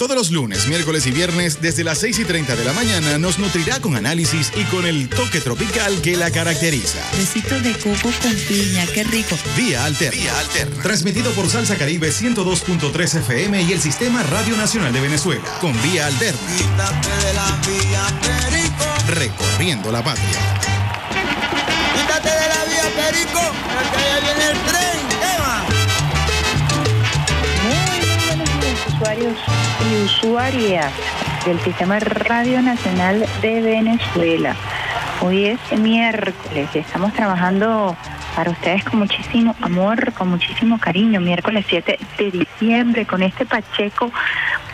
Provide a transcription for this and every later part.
Todos los lunes, miércoles y viernes, desde las 6 y 30 de la mañana, nos nutrirá con análisis y con el toque tropical que la caracteriza. Besitos de coco con piña, qué rico. Vía Alterna. Vía Alterna. Transmitido por Salsa Caribe 102.3 FM y el Sistema Radio Nacional de Venezuela. Con Vía Alterna. Quítate de la vía, Perico. Recorriendo la patria. Quítate de la vía, Perico. Porque allá viene el tren. Usuarios y usuarias del Sistema Radio Nacional de Venezuela. Hoy es miércoles y estamos trabajando para ustedes con muchísimo amor, con muchísimo cariño. Miércoles 7 de diciembre con este Pacheco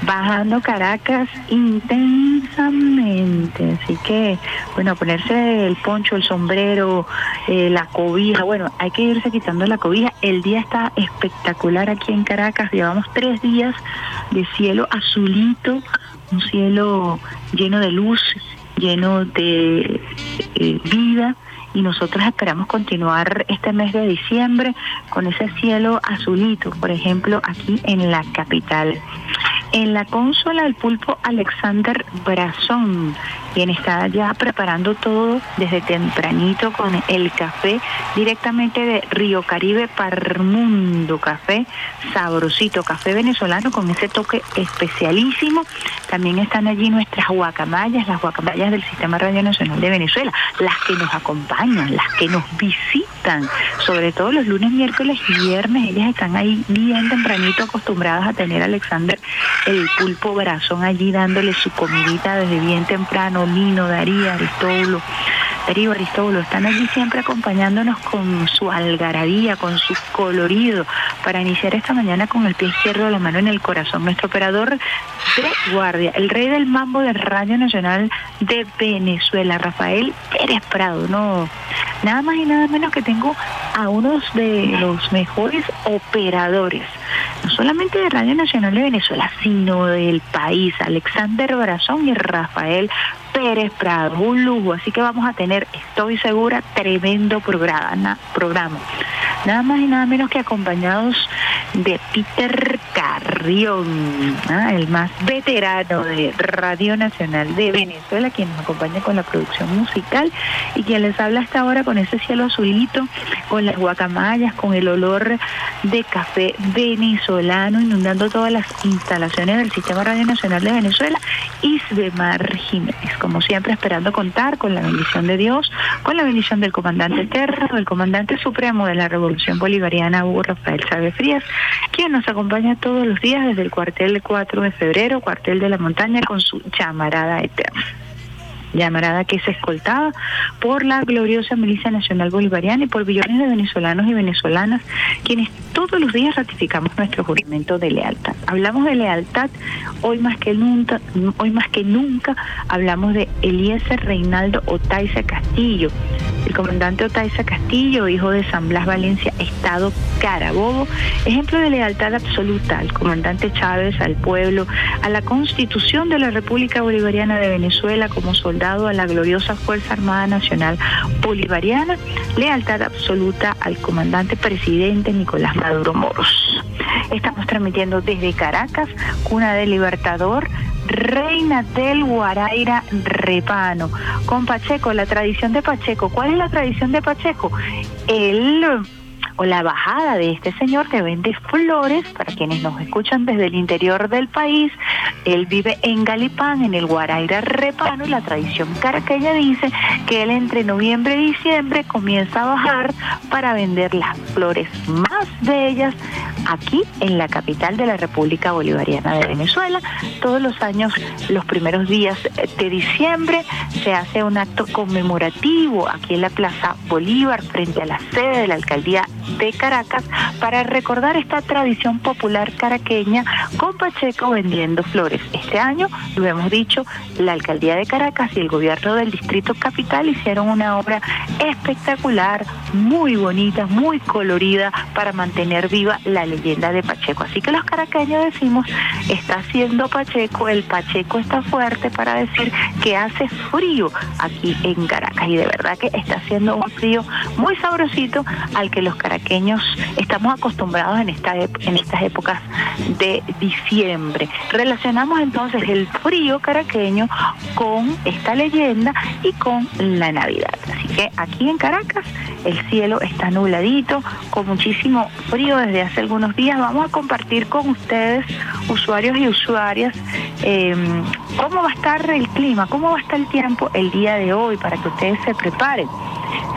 bajando Caracas intensamente. Así que, bueno, ponerse el poncho, el sombrero, eh, la cobija. Bueno, hay que irse quitando la cobija. El día está espectacular aquí en Caracas. Llevamos tres días de cielo azulito, un cielo lleno de luz, lleno de eh, vida y nosotros esperamos continuar este mes de diciembre con ese cielo azulito, por ejemplo, aquí en la capital. En la consola el pulpo Alexander Brazón, quien está ya preparando todo desde tempranito con el café directamente de Río Caribe Parmundo, café sabrosito, café venezolano con ese toque especialísimo. También están allí nuestras guacamayas, las guacamayas del Sistema Radio Nacional de Venezuela, las que nos acompañan, las que nos visitan, sobre todo los lunes, miércoles y viernes, ellas están ahí bien tempranito acostumbradas a tener a Alexander el pulpo brazón allí dándole su comidita desde bien temprano, Lino, Daría, Aristóbulo. Darío Aristóbulo están allí siempre acompañándonos con su algarabía, con su colorido, para iniciar esta mañana con el pie izquierdo, la mano en el corazón. Nuestro operador de guardia, el rey del mambo de Radio Nacional de Venezuela, Rafael Pérez Prado, no, nada más y nada menos que a unos de los mejores operadores, no solamente de Radio Nacional de Venezuela, sino del país, Alexander Brazón y Rafael Pérez Prado, un lujo, así que vamos a tener, estoy segura, tremendo programa, programa. Nada más y nada menos que acompañados de Peter Carrión, ¿ah? el más veterano de Radio Nacional de Venezuela, quien nos acompaña con la producción musical y quien les habla hasta ahora con ese cielo azulito, con las guacamayas, con el olor de café venezolano inundando todas las instalaciones del Sistema Radio Nacional de Venezuela, Isbemar Jiménez, como siempre esperando contar con la bendición de Dios, con la bendición del comandante eterno, del comandante supremo de la Revolución Bolivariana, Hugo Rafael Chávez Frías, quien nos acompaña todos los días desde el cuartel de 4 de febrero, cuartel de la montaña, con su llamarada eterna llamarada que es escoltada por la gloriosa Milicia Nacional Bolivariana y por millones de venezolanos y venezolanas, quienes todos los días ratificamos nuestro juramento de lealtad. Hablamos de lealtad, hoy más que nunca, hoy más que nunca hablamos de Eliezer Reinaldo Otaiza Castillo, el comandante Otaiza Castillo, hijo de San Blas Valencia, Estado Carabobo, ejemplo de lealtad absoluta al comandante Chávez, al pueblo, a la constitución de la República Bolivariana de Venezuela como soldado a la gloriosa Fuerza Armada Nacional Bolivariana, lealtad absoluta al comandante presidente Nicolás Maduro Moros. Estamos transmitiendo desde Caracas, cuna del Libertador, Reina del Guaraira Repano, con Pacheco, la tradición de Pacheco. ¿Cuál es la tradición de Pacheco? El o la bajada de este señor que vende flores para quienes nos escuchan desde el interior del país. Él vive en Galipán, en el Guaraira Repano, y la tradición caraqueña dice que él entre noviembre y diciembre comienza a bajar para vender las flores más bellas aquí en la capital de la República Bolivariana de Venezuela. Todos los años, los primeros días de diciembre, se hace un acto conmemorativo aquí en la Plaza Bolívar frente a la sede de la alcaldía de Caracas para recordar esta tradición popular caraqueña con Pacheco vendiendo flores. Este año, lo hemos dicho, la alcaldía de Caracas y el gobierno del distrito capital hicieron una obra espectacular, muy bonita, muy colorida para mantener viva la leyenda de Pacheco. Así que los caraqueños decimos, está haciendo Pacheco, el Pacheco está fuerte para decir que hace frío aquí en Caracas y de verdad que está haciendo un frío muy sabrosito al que los caraqueños estamos acostumbrados en, esta, en estas épocas de diciembre. Relacionamos entonces el frío caraqueño con esta leyenda y con la Navidad. Así que aquí en Caracas el cielo está nubladito, con muchísimo frío desde hace algunos días. Vamos a compartir con ustedes, usuarios y usuarias, em, cómo va a estar el clima, cómo va a estar el tiempo el día de hoy para que ustedes se preparen.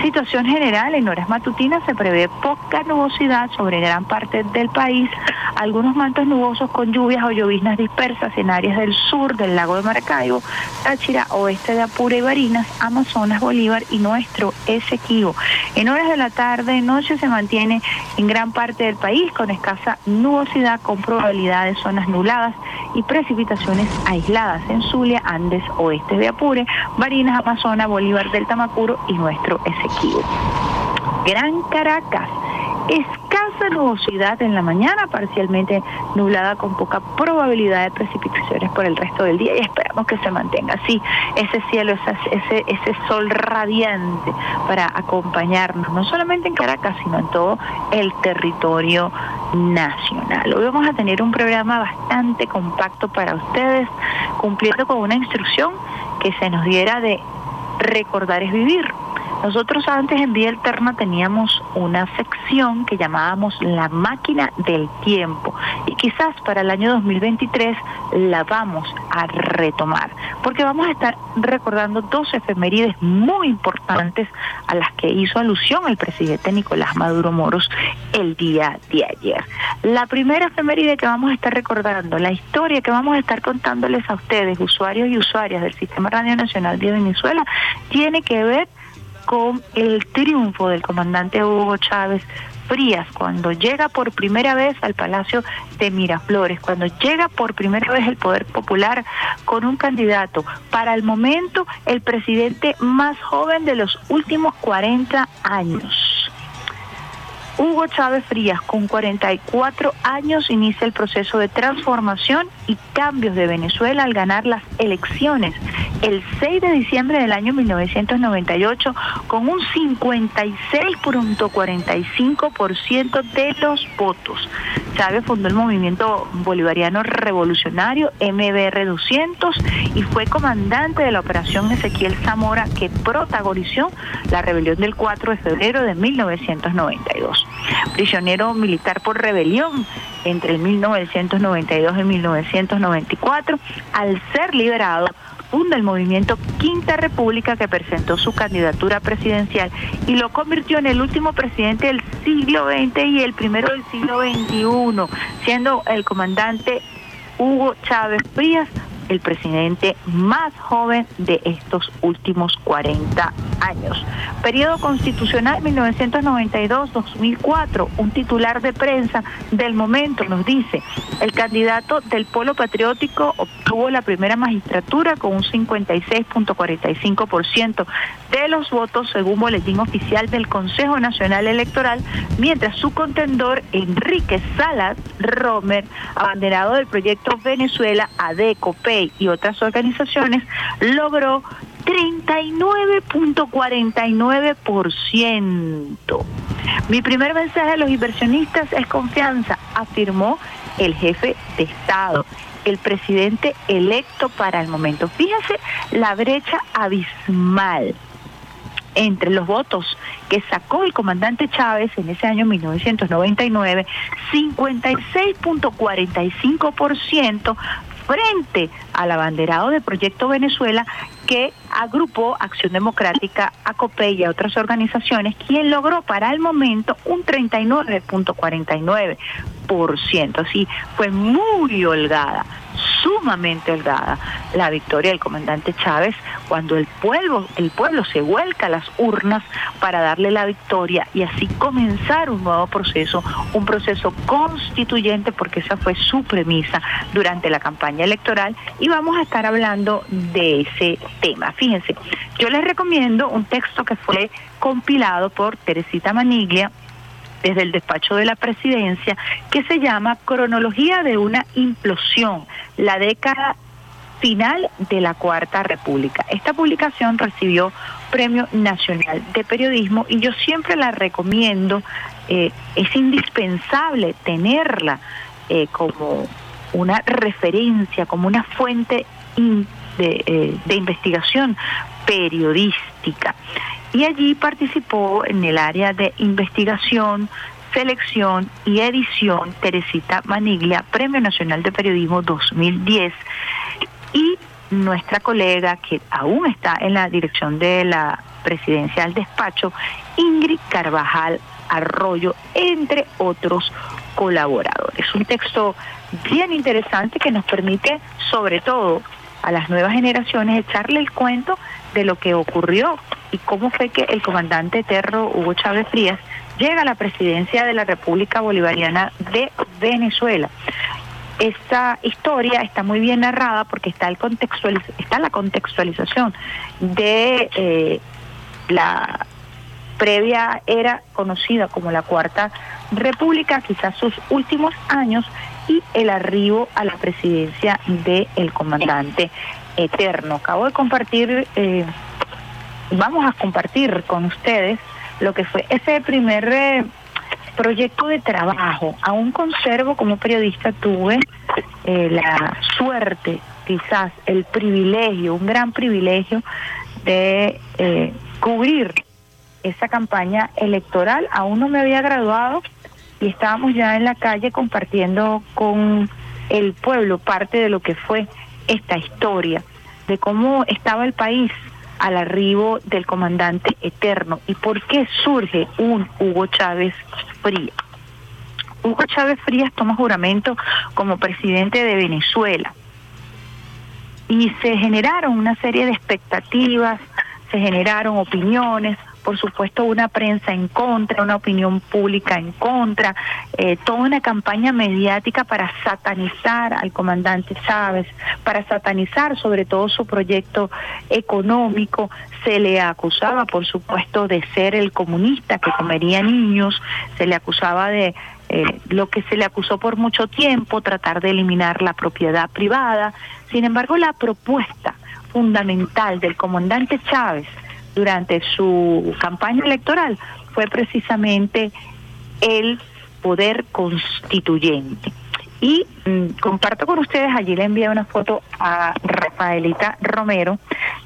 Situación general, en horas matutinas se prevé poca nubosidad sobre gran parte del país, algunos mantos nubosos con lluvias o lloviznas dispersas en áreas del sur del lago de Maracaibo, Táchira, oeste de Apure y Barinas, Amazonas, Bolívar y nuestro Esequibo. En horas de la tarde noche se mantiene en gran parte del país con escasa nubosidad con probabilidad de zonas nubladas y precipitaciones aisladas en Zulia, Andes, oeste de Apure, Barinas, Amazonas, Bolívar del Tamacuro y nuestro Esequibo. Gran Caracas, escasa nubosidad en la mañana, parcialmente nublada con poca probabilidad de precipitaciones por el resto del día y esperamos que se mantenga así ese cielo, ese, ese sol radiante para acompañarnos, no solamente en Caracas, sino en todo el territorio nacional. Hoy vamos a tener un programa bastante compacto para ustedes, cumpliendo con una instrucción que se nos diera de recordar es vivir nosotros antes en Vía Alterna teníamos una sección que llamábamos la máquina del tiempo y quizás para el año 2023 la vamos a retomar porque vamos a estar recordando dos efemérides muy importantes a las que hizo alusión el presidente Nicolás Maduro Moros el día de ayer. La primera efeméride que vamos a estar recordando, la historia que vamos a estar contándoles a ustedes, usuarios y usuarias del Sistema Radio Nacional de Venezuela, tiene que ver con el triunfo del comandante Hugo Chávez Frías cuando llega por primera vez al Palacio de Miraflores, cuando llega por primera vez el Poder Popular con un candidato, para el momento el presidente más joven de los últimos 40 años Hugo Chávez Frías, con 44 años, inicia el proceso de transformación y cambios de Venezuela al ganar las elecciones el 6 de diciembre del año 1998 con un 56.45% de los votos. Chávez fundó el movimiento bolivariano revolucionario MBR 200 y fue comandante de la operación Ezequiel Zamora que protagonizó la rebelión del 4 de febrero de 1992 prisionero militar por rebelión entre el 1992 y 1994, al ser liberado funda el movimiento Quinta República que presentó su candidatura presidencial y lo convirtió en el último presidente del siglo XX y el primero del siglo XXI, siendo el comandante Hugo Chávez Frías el presidente más joven de estos últimos 40 años. Periodo constitucional 1992-2004, un titular de prensa del momento nos dice, el candidato del Polo Patriótico obtuvo la primera magistratura con un 56.45% de los votos según boletín oficial del Consejo Nacional Electoral, mientras su contendor Enrique Salas Romer, abanderado del proyecto Venezuela Y otras organizaciones, logró 39.49%. Mi primer mensaje a los inversionistas es confianza, afirmó el jefe de Estado, el presidente electo para el momento. Fíjense la brecha abismal entre los votos que sacó el comandante Chávez en ese año 1999, 56.45% frente al abanderado del Proyecto Venezuela que agrupó Acción Democrática, ACOPE y a otras organizaciones, quien logró para el momento un 39.49 Así fue muy holgada, sumamente holgada la victoria del comandante Chávez cuando el pueblo, el pueblo se vuelca a las urnas para darle la victoria y así comenzar un nuevo proceso, un proceso constituyente porque esa fue su premisa durante la campaña electoral. Y vamos a estar hablando de ese tema. Fíjense, yo les recomiendo un texto que fue compilado por Teresita Maniglia desde el despacho de la presidencia, que se llama Cronología de una implosión, la década final de la Cuarta República. Esta publicación recibió Premio Nacional de Periodismo y yo siempre la recomiendo, eh, es indispensable tenerla eh, como una referencia, como una fuente de, eh, de investigación periodística y allí participó en el área de investigación, selección y edición Teresita Maniglia, Premio Nacional de Periodismo 2010 y nuestra colega que aún está en la dirección de la presidencia del despacho, Ingrid Carvajal Arroyo, entre otros colaboradores. Un texto bien interesante que nos permite, sobre todo a las nuevas generaciones, echarle el cuento de lo que ocurrió y cómo fue que el comandante eterno Hugo Chávez Frías llega a la presidencia de la República Bolivariana de Venezuela. Esta historia está muy bien narrada porque está, el está la contextualización de eh, la previa era conocida como la Cuarta República, quizás sus últimos años, y el arribo a la presidencia del comandante eterno. Acabo de compartir, eh, vamos a compartir con ustedes lo que fue ese primer eh, proyecto de trabajo. Aún conservo como periodista, tuve eh, la suerte, quizás el privilegio, un gran privilegio de cubrir esa campaña electoral. Aún no me había graduado y estábamos ya en la calle compartiendo con el pueblo parte de lo que fue esta historia de cómo estaba el país al arribo del comandante eterno y por qué surge un Hugo Chávez Frías. Hugo Chávez Frías toma juramento como presidente de Venezuela y se generaron una serie de expectativas, se generaron opiniones, por supuesto una prensa en contra, una opinión pública en contra, eh, toda una campaña mediática para satanizar al comandante Chávez, para satanizar sobre todo su proyecto económico. Se le acusaba, por supuesto, de ser el comunista que comería niños, se le acusaba de eh, lo que se le acusó por mucho tiempo, tratar de eliminar la propiedad privada. Sin embargo, la propuesta fundamental del comandante Chávez, durante su campaña electoral fue precisamente el poder constituyente. Y mm, comparto con ustedes, allí le envié una foto a Rafaelita Romero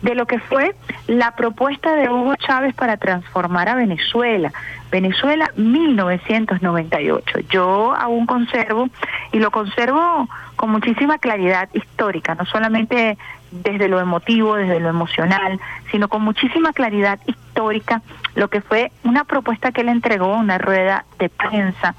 de lo que fue la propuesta de Hugo Chávez para transformar a Venezuela. Venezuela 1998. Yo aún conservo y lo conservo con muchísima claridad histórica, no solamente desde lo emotivo, desde lo emocional, sino con muchísima claridad histórica, lo que fue una propuesta que él entregó, una rueda de prensa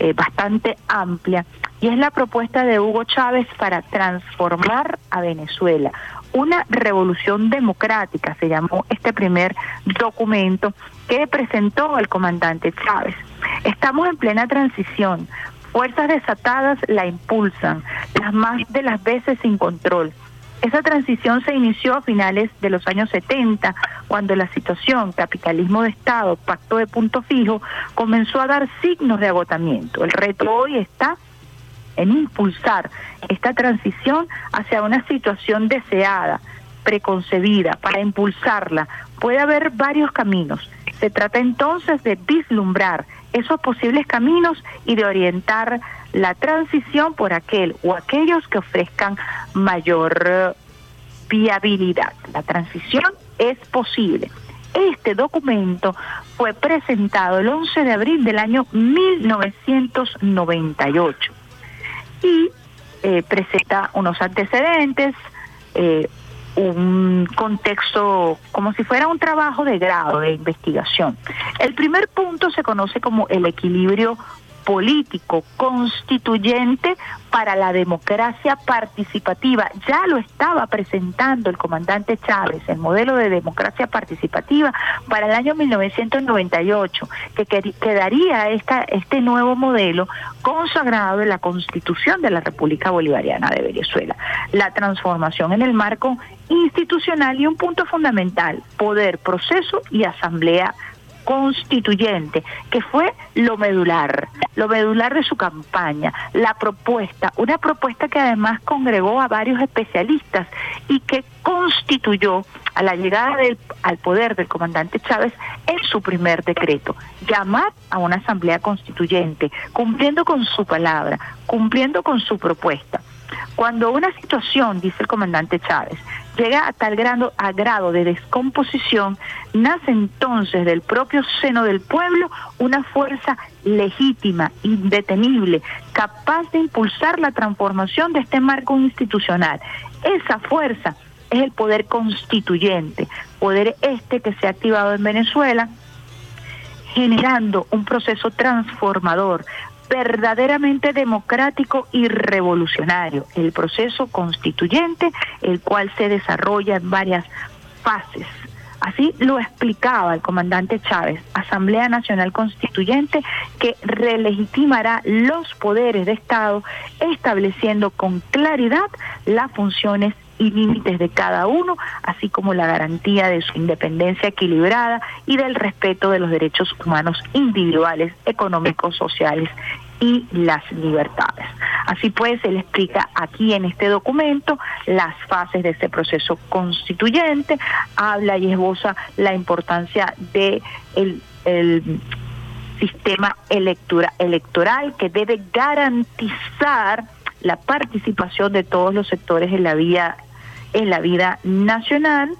eh, bastante amplia, y es la propuesta de Hugo Chávez para transformar a Venezuela. Una revolución democrática se llamó este primer documento que presentó el comandante Chávez. Estamos en plena transición. Fuerzas desatadas la impulsan, las más de las veces sin control esa transición se inició a finales de los años 70, cuando la situación capitalismo de Estado, pacto de punto fijo, comenzó a dar signos de agotamiento. El reto hoy está en impulsar esta transición hacia una situación deseada, preconcebida, para impulsarla. Puede haber varios caminos. Se trata entonces de vislumbrar esos posibles caminos y de orientar la transición por aquel o aquellos que ofrezcan mayor eh, viabilidad. La transición es posible. Este documento fue presentado el 11 de abril del año 1998 y eh, presenta unos antecedentes, eh, un contexto como si fuera un trabajo de grado de investigación. El primer punto se conoce como el equilibrio político constituyente para la democracia participativa. Ya lo estaba presentando el comandante Chávez, el modelo de democracia participativa para el año 1998, que quedaría esta, este nuevo modelo consagrado en la Constitución de la República Bolivariana de Venezuela. La transformación en el marco institucional y un punto fundamental, poder, proceso y asamblea constituyente, que fue lo medular, lo medular de su campaña, la propuesta, una propuesta que además congregó a varios especialistas y que constituyó a la llegada del, al poder del comandante Chávez en su primer decreto, llamar a una asamblea constituyente, cumpliendo con su palabra, cumpliendo con su propuesta. Cuando una situación, dice el comandante Chávez, llega a tal grado, de descomposición, nace entonces del propio seno del pueblo una fuerza legítima, indetenible, capaz de impulsar la transformación de este marco institucional. Esa fuerza es el poder constituyente, poder este que se ha activado en Venezuela, generando un proceso transformador, verdaderamente democrático y revolucionario, el proceso constituyente, el cual se desarrolla en varias fases. Así lo explicaba el comandante Chávez, Asamblea Nacional Constituyente, que relegitimará los poderes de Estado, estableciendo con claridad las funciones y límites de cada uno, así como la garantía de su independencia equilibrada y del respeto de los derechos humanos individuales, económicos, sociales y las libertades. Así pues, él explica aquí en este documento las fases de este proceso constituyente, habla y esboza la importancia de el, sistema electoral, electoral que debe garantizar la participación de todos los sectores en la vida en la vida nacional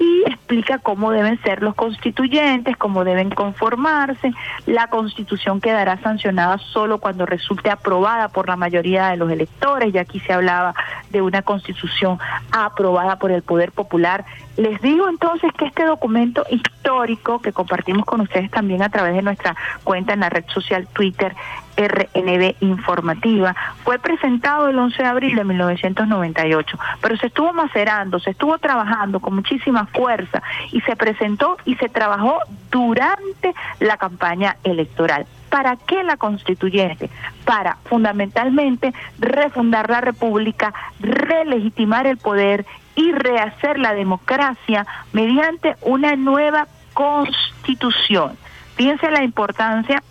y explica cómo deben ser los constituyentes, cómo deben conformarse. La constitución quedará sancionada solo cuando resulte aprobada por la mayoría de los electores, y aquí se hablaba de una constitución aprobada por el Poder Popular. Les digo entonces que este documento histórico que compartimos con ustedes también a través de nuestra cuenta en la red social Twitter RNB Informativa. Fue presentado el 11 de abril de 1998, pero se estuvo macerando, se estuvo trabajando con muchísima fuerza y se presentó y se trabajó durante la campaña electoral. ¿Para qué la constituyente? Para fundamentalmente refundar la República, relegitimar el poder y rehacer la democracia mediante una nueva constitución. Fíjense la importancia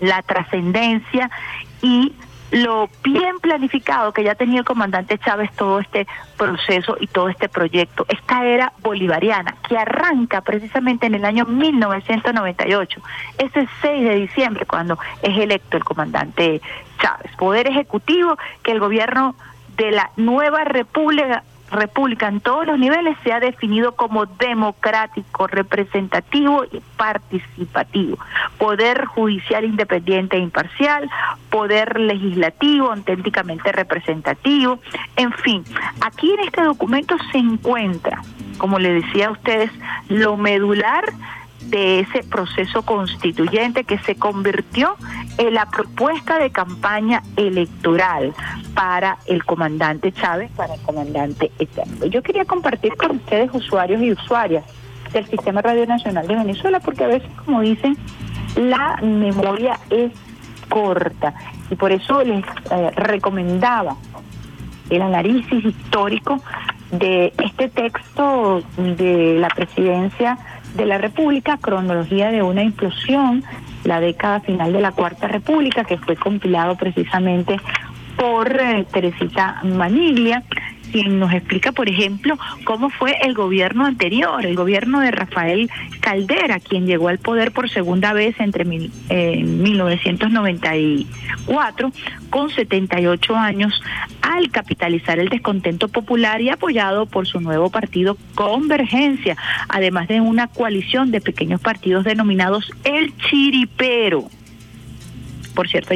la trascendencia y lo bien planificado que ya tenía el comandante Chávez todo este proceso y todo este proyecto, esta era bolivariana que arranca precisamente en el año 1998, ese 6 de diciembre cuando es electo el comandante Chávez, poder ejecutivo que el gobierno de la nueva república república en todos los niveles se ha definido como democrático, representativo y participativo. Poder judicial independiente e imparcial, poder legislativo auténticamente representativo, en fin, aquí en este documento se encuentra, como le decía a ustedes, lo medular de ese proceso constituyente que se convirtió en la propuesta de campaña electoral para el comandante Chávez, para el comandante Eterno. Yo quería compartir con ustedes, usuarios y usuarias del Sistema Radio Nacional de Venezuela, porque a veces, como dicen, la memoria es corta y por eso les eh, recomendaba el análisis histórico de este texto de la presidencia de la República, cronología de una implosión, la década final de la Cuarta República, que fue compilado precisamente por eh, Teresita Maniglia, quien nos explica, por ejemplo, cómo fue el gobierno anterior, el gobierno de Rafael Caldera, quien llegó al poder por segunda vez entre mil, 1994 con 78 años al capitalizar el descontento popular y apoyado por su nuevo partido Convergencia, además de una coalición de pequeños partidos denominados El Chiripero. Por cierto,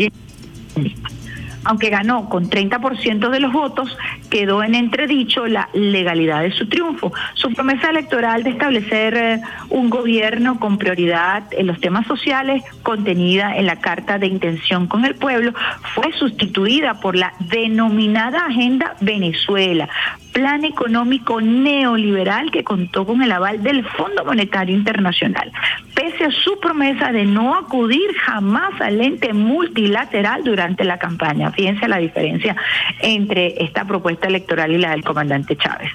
aunque ganó con 30% de los votos, quedó en entredicho la legalidad de su triunfo. Su promesa electoral de establecer eh, un gobierno con prioridad en los temas sociales contenida en la Carta de Intención con el Pueblo fue sustituida por la denominada Agenda Venezuela, plan económico neoliberal que contó con el aval del Fondo Monetario Internacional. Pese a su promesa de no acudir jamás al ente multilateral durante la campaña. Fíjense la diferencia entre esta propuesta electoral y la del comandante Chávez.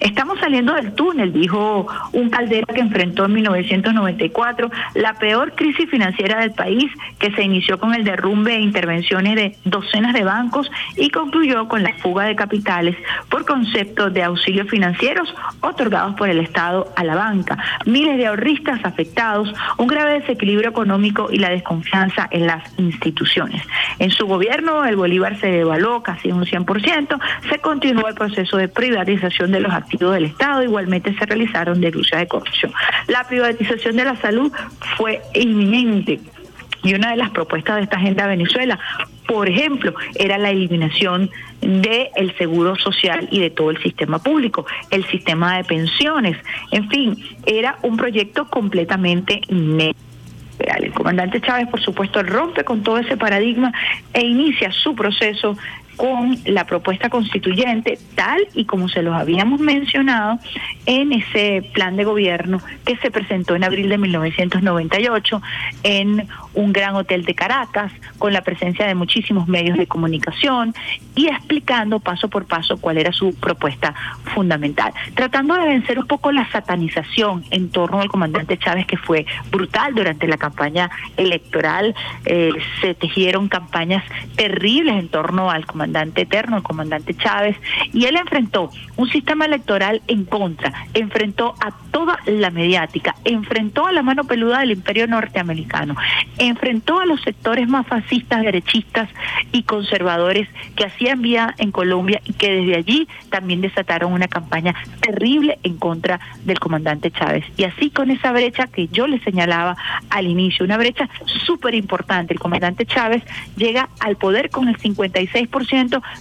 Estamos saliendo del túnel, dijo un Caldera que enfrentó en 1994 la peor crisis financiera del país que se inició con el derrumbe e intervenciones de docenas de bancos y concluyó con la fuga de capitales por de auxilios financieros otorgados por el Estado a la banca, miles de ahorristas afectados, un grave desequilibrio económico y la desconfianza en las instituciones. En su gobierno el Bolívar se devaluó casi un 100%, se continuó el proceso de privatización de los activos del Estado, igualmente se realizaron denuncias de corrupción. La privatización de la salud fue inminente y una de las propuestas de esta agenda Venezuela, por ejemplo, era la eliminación del seguro social y de todo el sistema público, el sistema de pensiones, en fin, era un proyecto completamente el comandante Chávez, por supuesto, rompe con todo ese paradigma e inicia su proceso con la propuesta constituyente, tal y como se los habíamos mencionado en ese plan de gobierno que se presentó en abril de 1998 en un gran hotel de Caracas, con la presencia de muchísimos medios de comunicación y explicando paso por paso cuál era su propuesta fundamental, tratando de vencer un poco la satanización en torno al comandante Chávez que fue brutal durante la campaña electoral, eh, se tejieron campañas terribles en torno al comandante comandante eterno, el comandante Chávez, y él enfrentó un sistema electoral en contra, enfrentó a toda la mediática, enfrentó a la mano peluda del imperio norteamericano, enfrentó a los sectores más fascistas, derechistas y conservadores que hacían vía en Colombia y que desde allí también desataron una campaña terrible en contra del comandante Chávez. Y así con esa brecha que yo le señalaba al inicio, una brecha súper importante, el comandante Chávez llega al poder con el 56%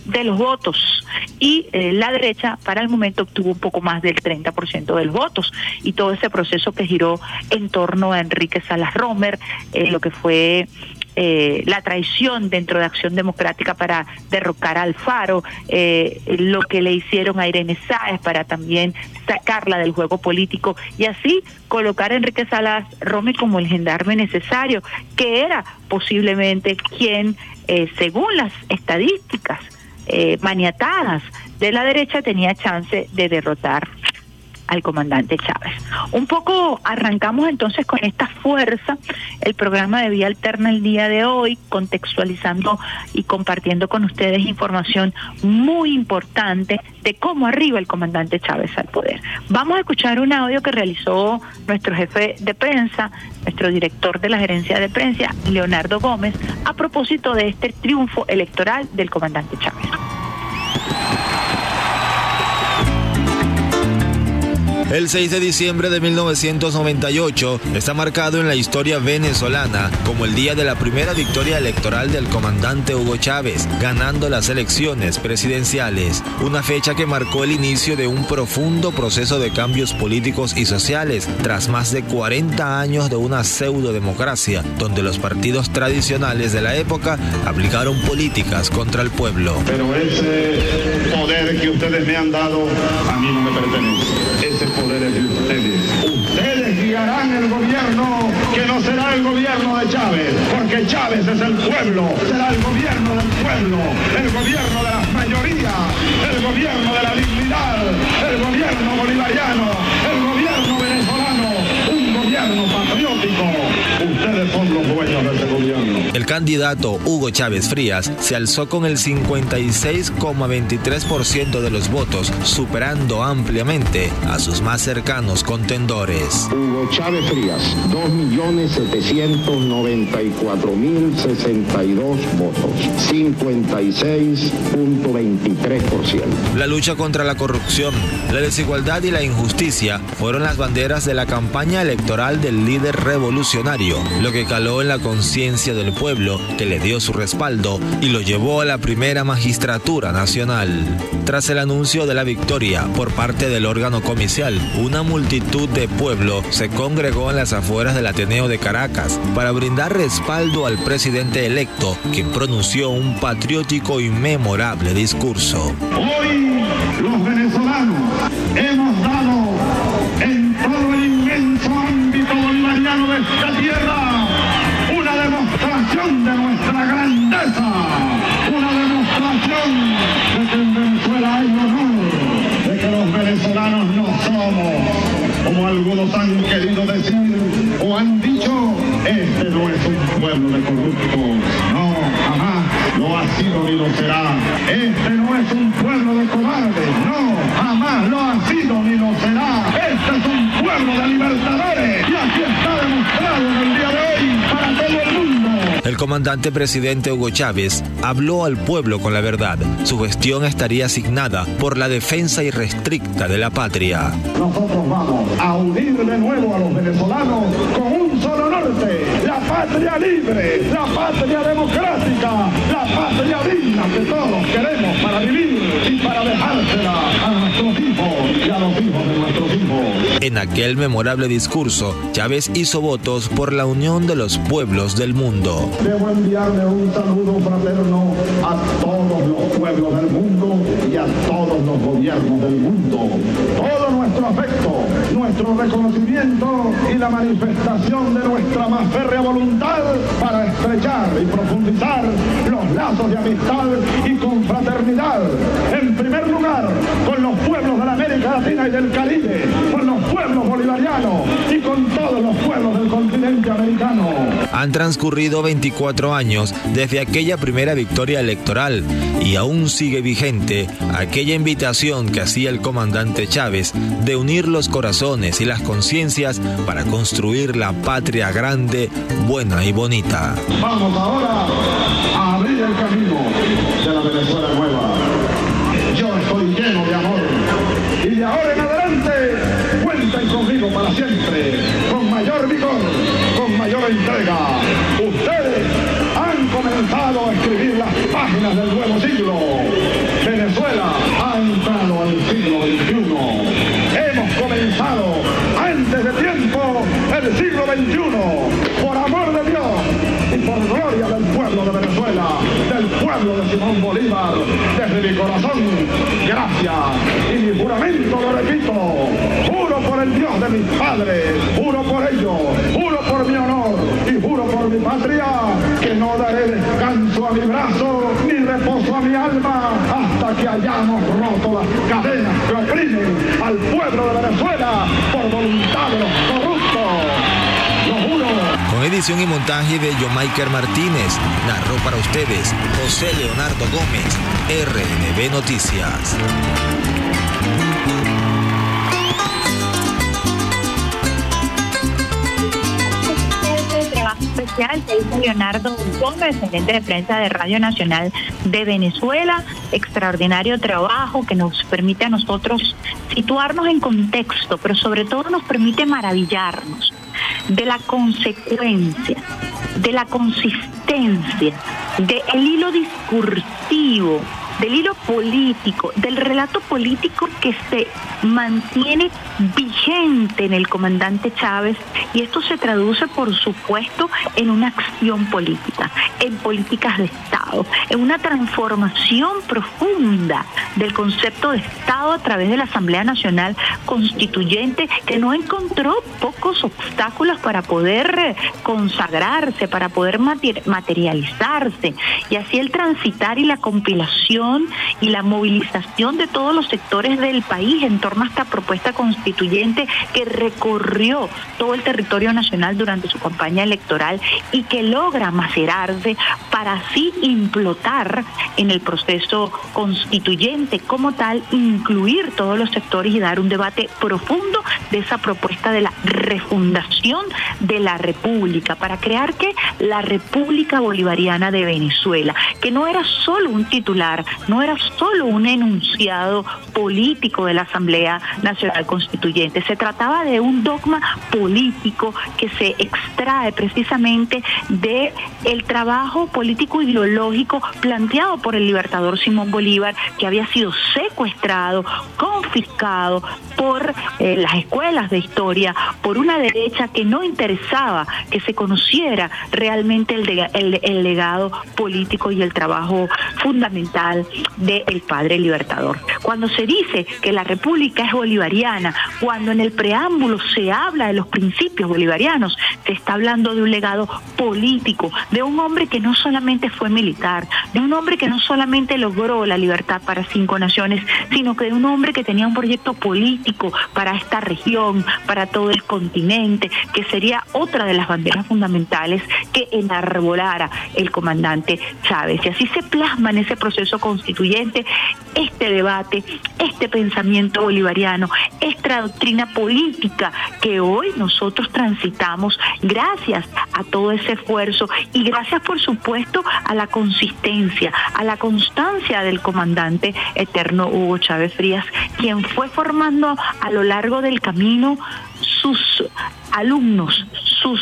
de los votos. Y eh, la derecha para el momento obtuvo un poco más del 30% de los votos. Y todo ese proceso que giró en torno a Enrique Salas Romer, eh, lo que fue eh, la traición dentro de Acción Democrática para derrocar a Alfaro, lo que le hicieron a Irene Sáez para también sacarla del juego político y así colocar a Enrique Salas Romer como el gendarme necesario, que era posiblemente quien eh, según las estadísticas eh, maniatadas de la derecha, tenía chance de derrotar al comandante Chávez. Un poco arrancamos entonces con esta fuerza el programa de Vía Alterna el día de hoy, contextualizando y compartiendo con ustedes información muy importante de cómo arriba el comandante Chávez al poder. Vamos a escuchar un audio que realizó nuestro jefe de prensa, nuestro director de la gerencia de prensa, Leonardo Gómez, a propósito de este triunfo electoral del comandante Chávez. El 6 de diciembre de 1998 está marcado en la historia venezolana como el día de la primera victoria electoral del comandante Hugo Chávez, ganando las elecciones presidenciales, una fecha que marcó el inicio de un profundo proceso de cambios políticos y sociales, tras más de 40 años de una pseudo-democracia, donde los partidos tradicionales de la época aplicaron políticas contra el pueblo. Pero ese poder que ustedes me han dado a mí no me pertenece. Poderes de ustedes. Ustedes guiarán el gobierno que no será el gobierno de Chávez, porque Chávez es el pueblo, será el gobierno del pueblo, el gobierno de las mayorías, el gobierno de la dignidad, el gobierno bolivariano, el gobierno patriótico. Ustedes son los dueños de ese gobierno. El candidato Hugo Chávez Frías se alzó con el 56,23% de los votos, superando ampliamente a sus más cercanos contendores. Hugo Chávez Frías, 2.794.062 votos, 56.23%. La lucha contra la corrupción, la desigualdad y la injusticia fueron las banderas de la campaña electoral del líder revolucionario, lo que caló en la conciencia del pueblo que le dio su respaldo y lo llevó a la primera magistratura nacional. Tras el anuncio de la victoria por parte del órgano comicial, una multitud de pueblo se congregó en las afueras del Ateneo de Caracas para brindar respaldo al presidente electo, quien pronunció un patriótico y memorable discurso. Hoy los venezolanos hemos dado comandante presidente Hugo Chávez habló al pueblo con la verdad. Su gestión estaría asignada por la defensa irrestricta de la patria. Solo norte, la patria libre, la patria democrática, la patria digna que todos queremos para vivir y para dejársela a nuestros hijos y a los hijos de nuestros hijos. En aquel memorable discurso, Chávez hizo votos por la unión de los pueblos del mundo. Debo enviarle un saludo fraterno a todos los pueblos del mundo y a todos los gobiernos del mundo. Todo afecto, nuestro reconocimiento y la manifestación de nuestra más férrea voluntad para estrechar y profundizar los lazos de amistad y confraternidad. En primer lugar, con los pueblos de la América Latina y del Caribe, pueblos bolivarianos y con todos los pueblos del continente americano. Han transcurrido 24 años desde aquella primera victoria electoral y aún sigue vigente aquella invitación que hacía el comandante Chávez de unir los corazones y las conciencias para construir la patria grande, buena y bonita. Vamos ahora a abrir el camino páginas del nuevo siglo. Venezuela ha entrado al siglo XXI. Hemos comenzado antes de tiempo el siglo XXI. Por amor de Dios y por gloria del pueblo de Venezuela, del pueblo de Simón Bolívar, desde mi corazón, gracias. Y mi juramento lo repito, por el Dios de mis padres, juro por ellos, juro por mi honor y juro por mi patria, que no daré descanso a mi brazo ni reposo a mi alma hasta que hayamos roto las cadenas que oprimen al pueblo de Venezuela por voluntad de los corruptos. Con edición y montaje de Jomaiker Martínez, narró para ustedes José Leonardo Gómez, RNB Noticias. Especial Leonardo Gómez, gerente de prensa de Radio Nacional de Venezuela. Extraordinario trabajo que nos permite a nosotros situarnos en contexto, pero sobre todo nos permite maravillarnos de la consecuencia, de la consistencia, del hilo discursivo, del hilo político, del relato político que se mantiene vigente en el comandante Chávez y esto se traduce, por supuesto, en una acción política, en políticas de Estado, en una transformación profunda del concepto de Estado a través de la Asamblea Nacional Constituyente que no encontró pocos obstáculos para poder eh, consagrarse, para poder mater- materializarse. Y así el transitar y la compilación y la movilización de todos los sectores del país en torno a esta propuesta constituyente que recorrió todo el territorio nacional durante su campaña electoral y que logra macerarse para así implotar en el proceso constituyente como tal, incluir todos los sectores y dar un debate profundo de esa propuesta de la refundación de la República, para crear que la República Bolivariana de Venezuela, que no era solo un titular, no era solo un enunciado político de la Asamblea Nacional Constituyente, se trataba de un dogma político que se extrae precisamente de el trabajo político ideológico planteado por el libertador Simón Bolívar, que había sido secuestrado, confiscado por eh, las escuelas de historia, por una derecha que no interesaba que se conociera realmente el, legado político y el trabajo fundamental del padre libertador. Cuando se dice que la república es bolivariana, cuando en el preámbulo se habla de los principios bolivarianos, se está hablando de un legado político, de un hombre que no solamente fue militar, de un hombre que no solamente logró la libertad para cinco naciones, sino que de un hombre que tenía un proyecto político para esta región, para todo el continente, que sería otra de las banderas fundamentales que enarbolara el comandante Chávez. Y así se plasma en ese proceso constituyente este debate, este pensamiento bolivariano, esta doctrina política que hoy nosotros transitamos gracias a todo ese esfuerzo y gracias por supuesto a la consistencia, a la constancia del comandante eterno Hugo Chávez Frías, quien fue formando a lo largo del camino sus alumnos, sus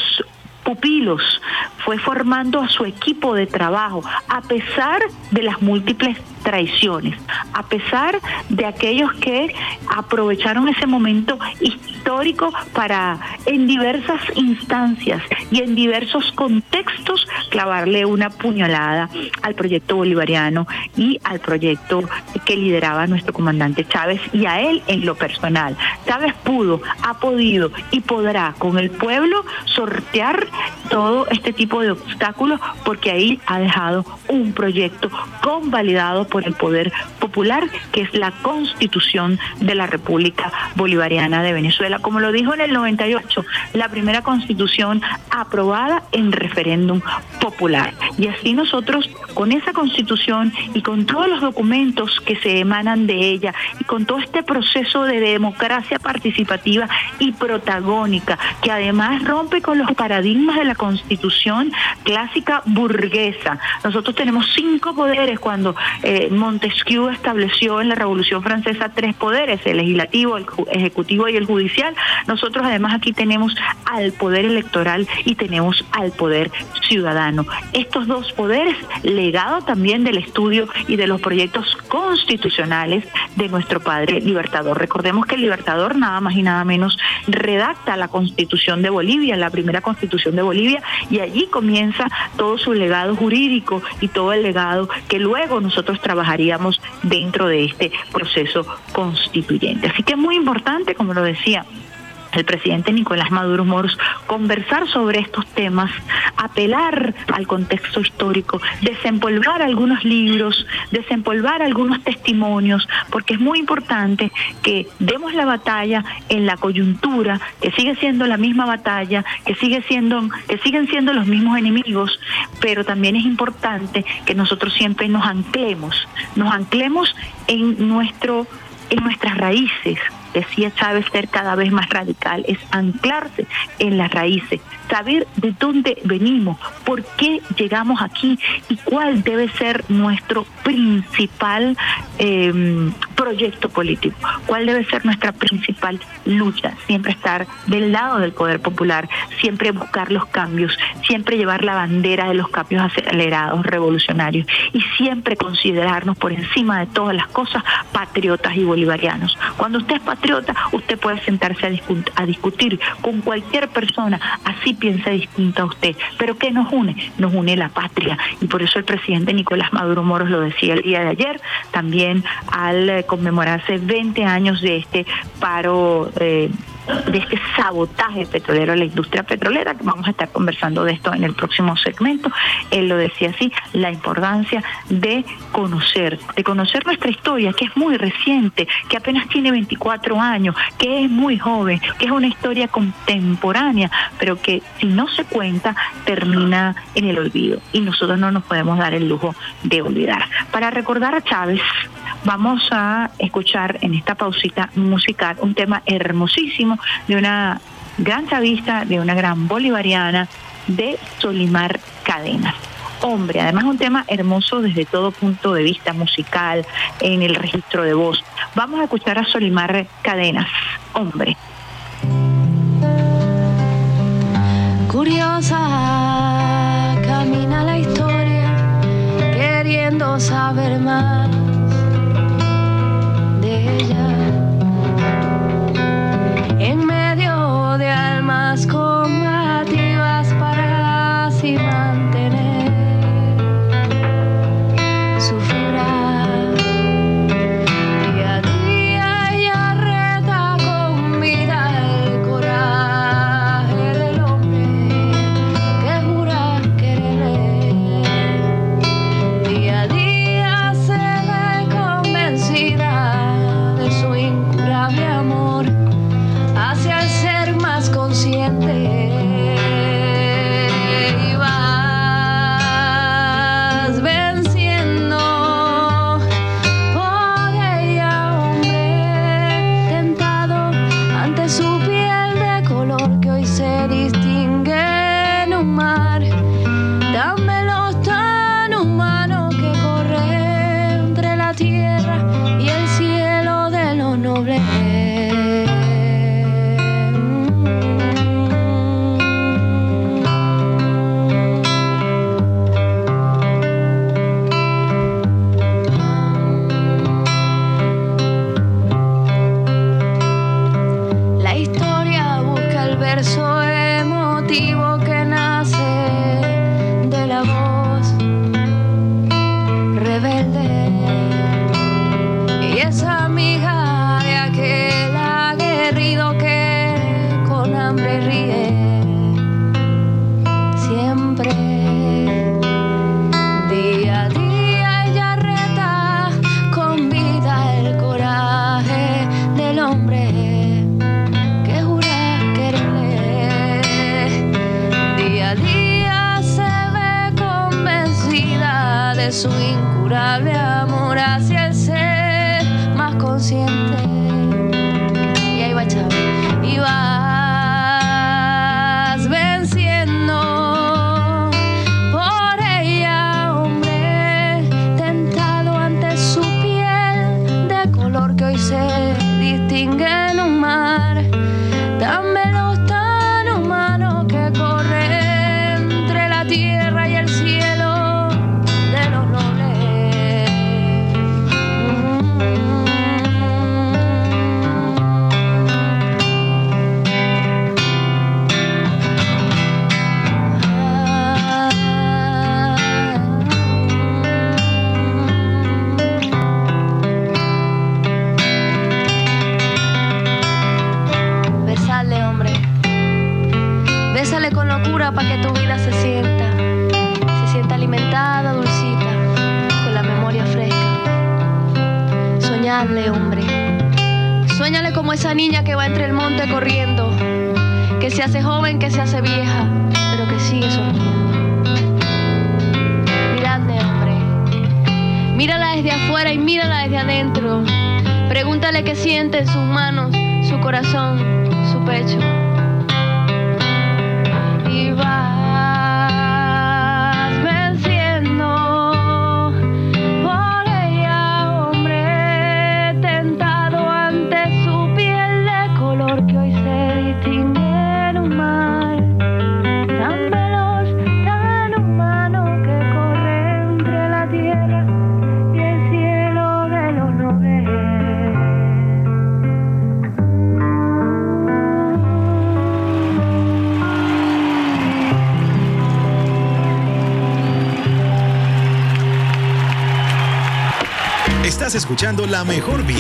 pupilos, fue formando a su equipo de trabajo, a pesar de las múltiples traiciones, a pesar de aquellos que aprovecharon ese momento histórico para en diversas instancias y en diversos contextos clavarle una puñalada al proyecto bolivariano y al proyecto que lideraba nuestro comandante Chávez y a él en lo personal. Chávez pudo, ha podido y podrá con el pueblo sortear todo este tipo de obstáculos porque ahí ha dejado un proyecto convalidado por el poder popular, que es la constitución de la República Bolivariana de Venezuela. Como lo dijo en el 98, la primera constitución aprobada en referéndum popular. Y así nosotros, con esa constitución y con todos los documentos que se emanan de ella y con todo este proceso de democracia participativa y protagónica, que además rompe con los paradigmas de la constitución clásica burguesa. Nosotros tenemos cinco poderes cuando eh, Montesquieu estableció en la Revolución Francesa tres poderes, el legislativo, el ejecutivo y el judicial. Nosotros además aquí tenemos al poder electoral y tenemos al poder ciudadano. Estos dos poderes, legado también del estudio y de los proyectos constitucionales de nuestro padre libertador. Recordemos que el libertador nada más y nada menos redacta la constitución de Bolivia, la primera constitución de Bolivia, y allí comienza todo su legado jurídico y todo el legado que luego nosotros trabajaríamos dentro de este proceso constituyente. Así que es muy importante, como lo decía, el presidente Nicolás Maduro Moros conversar sobre estos temas, apelar al contexto histórico, desempolvar algunos libros, desempolvar algunos testimonios, porque es muy importante que demos la batalla en la coyuntura, que sigue siendo la misma batalla, que sigue siendo que siguen siendo los mismos enemigos, pero también es importante que nosotros siempre nos anclemos, nos anclemos en nuestro en nuestras raíces, decía Chávez, ser cada vez más radical, es anclarse en las raíces, saber de dónde venimos, por qué llegamos aquí y cuál debe ser nuestro principal em, proyecto político, cuál debe ser nuestra principal lucha, siempre estar del lado del poder popular, siempre buscar los cambios, siempre llevar la bandera de los cambios acelerados, revolucionarios y siempre considerarnos por encima de todas las cosas patriotas y bolivarianos. Cuando usted es patriota, usted puede sentarse a, a discutir con cualquier persona, así piensa distinto a usted. Pero ¿qué nos une? Nos une la patria. Y por eso el presidente Nicolás Maduro Moros lo decía el día de ayer, también al eh, conmemorarse 20 años de este paro. Eh, de este sabotaje petrolero a la industria petrolera, que vamos a estar conversando de esto en el próximo segmento. Él lo decía así, la importancia de conocer, de conocer nuestra historia, que es muy reciente, que apenas tiene 24 años, que es muy joven, que es una historia contemporánea, pero que si no se cuenta termina en el olvido y nosotros no nos podemos dar el lujo de olvidar. Para recordar a Chávez, vamos a escuchar en esta pausita musical un tema hermosísimo de una gran chavista, de una gran bolivariana, de Solimar Cadenas hombre. Además, un tema hermoso desde todo punto de vista musical, en el registro de voz. Vamos a escuchar a Solimar Cadenas, hombre. Curiosa camina la historia, queriendo saber más de ella en medio de almas combativas para cimar.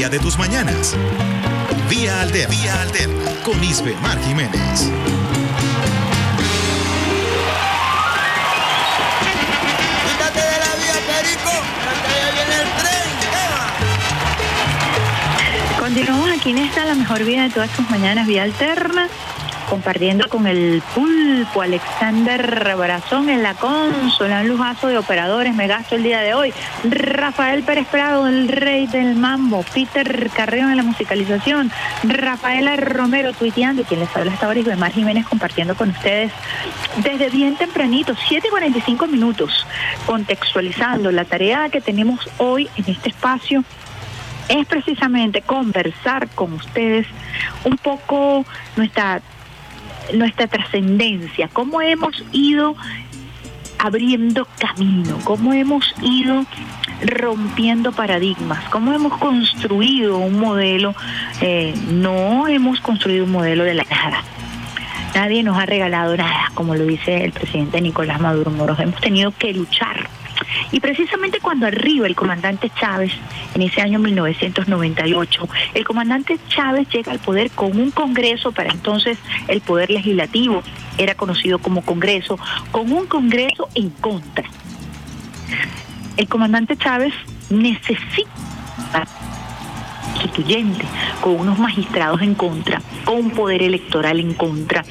alegría de tus mañanas. Vía Alterna. Vía Alterna. Con Isbemar Jiménez. Continuamos aquí en esta, la mejor vida de todas tus mañanas, Vía Alterna compartiendo con el pulpo Alexander Brazón en la consola, un lujazo de operadores, me gasto el día de hoy. Rafael Pérez Prado, el rey del mambo, Peter Carreón en la musicalización, Rafaela Romero tuiteando, quien les habla hasta ahora y Mar Jiménez compartiendo con ustedes desde bien tempranito, 7.45 minutos, contextualizando. La tarea que tenemos hoy en este espacio es precisamente conversar con ustedes un poco nuestra nuestra trascendencia, cómo hemos ido abriendo camino, cómo hemos ido rompiendo paradigmas, cómo hemos construido un modelo, eh, no hemos construido un modelo de la nada. Nadie nos ha regalado nada, como lo dice el presidente Nicolás Maduro Moros. Hemos tenido que luchar y precisamente cuando arriba el comandante Chávez, en ese año 1998, el comandante Chávez llega al poder con un Congreso, para entonces el Poder Legislativo era conocido como Congreso, con un Congreso en contra. El comandante Chávez necesita con unos magistrados en contra, con un poder electoral en contra.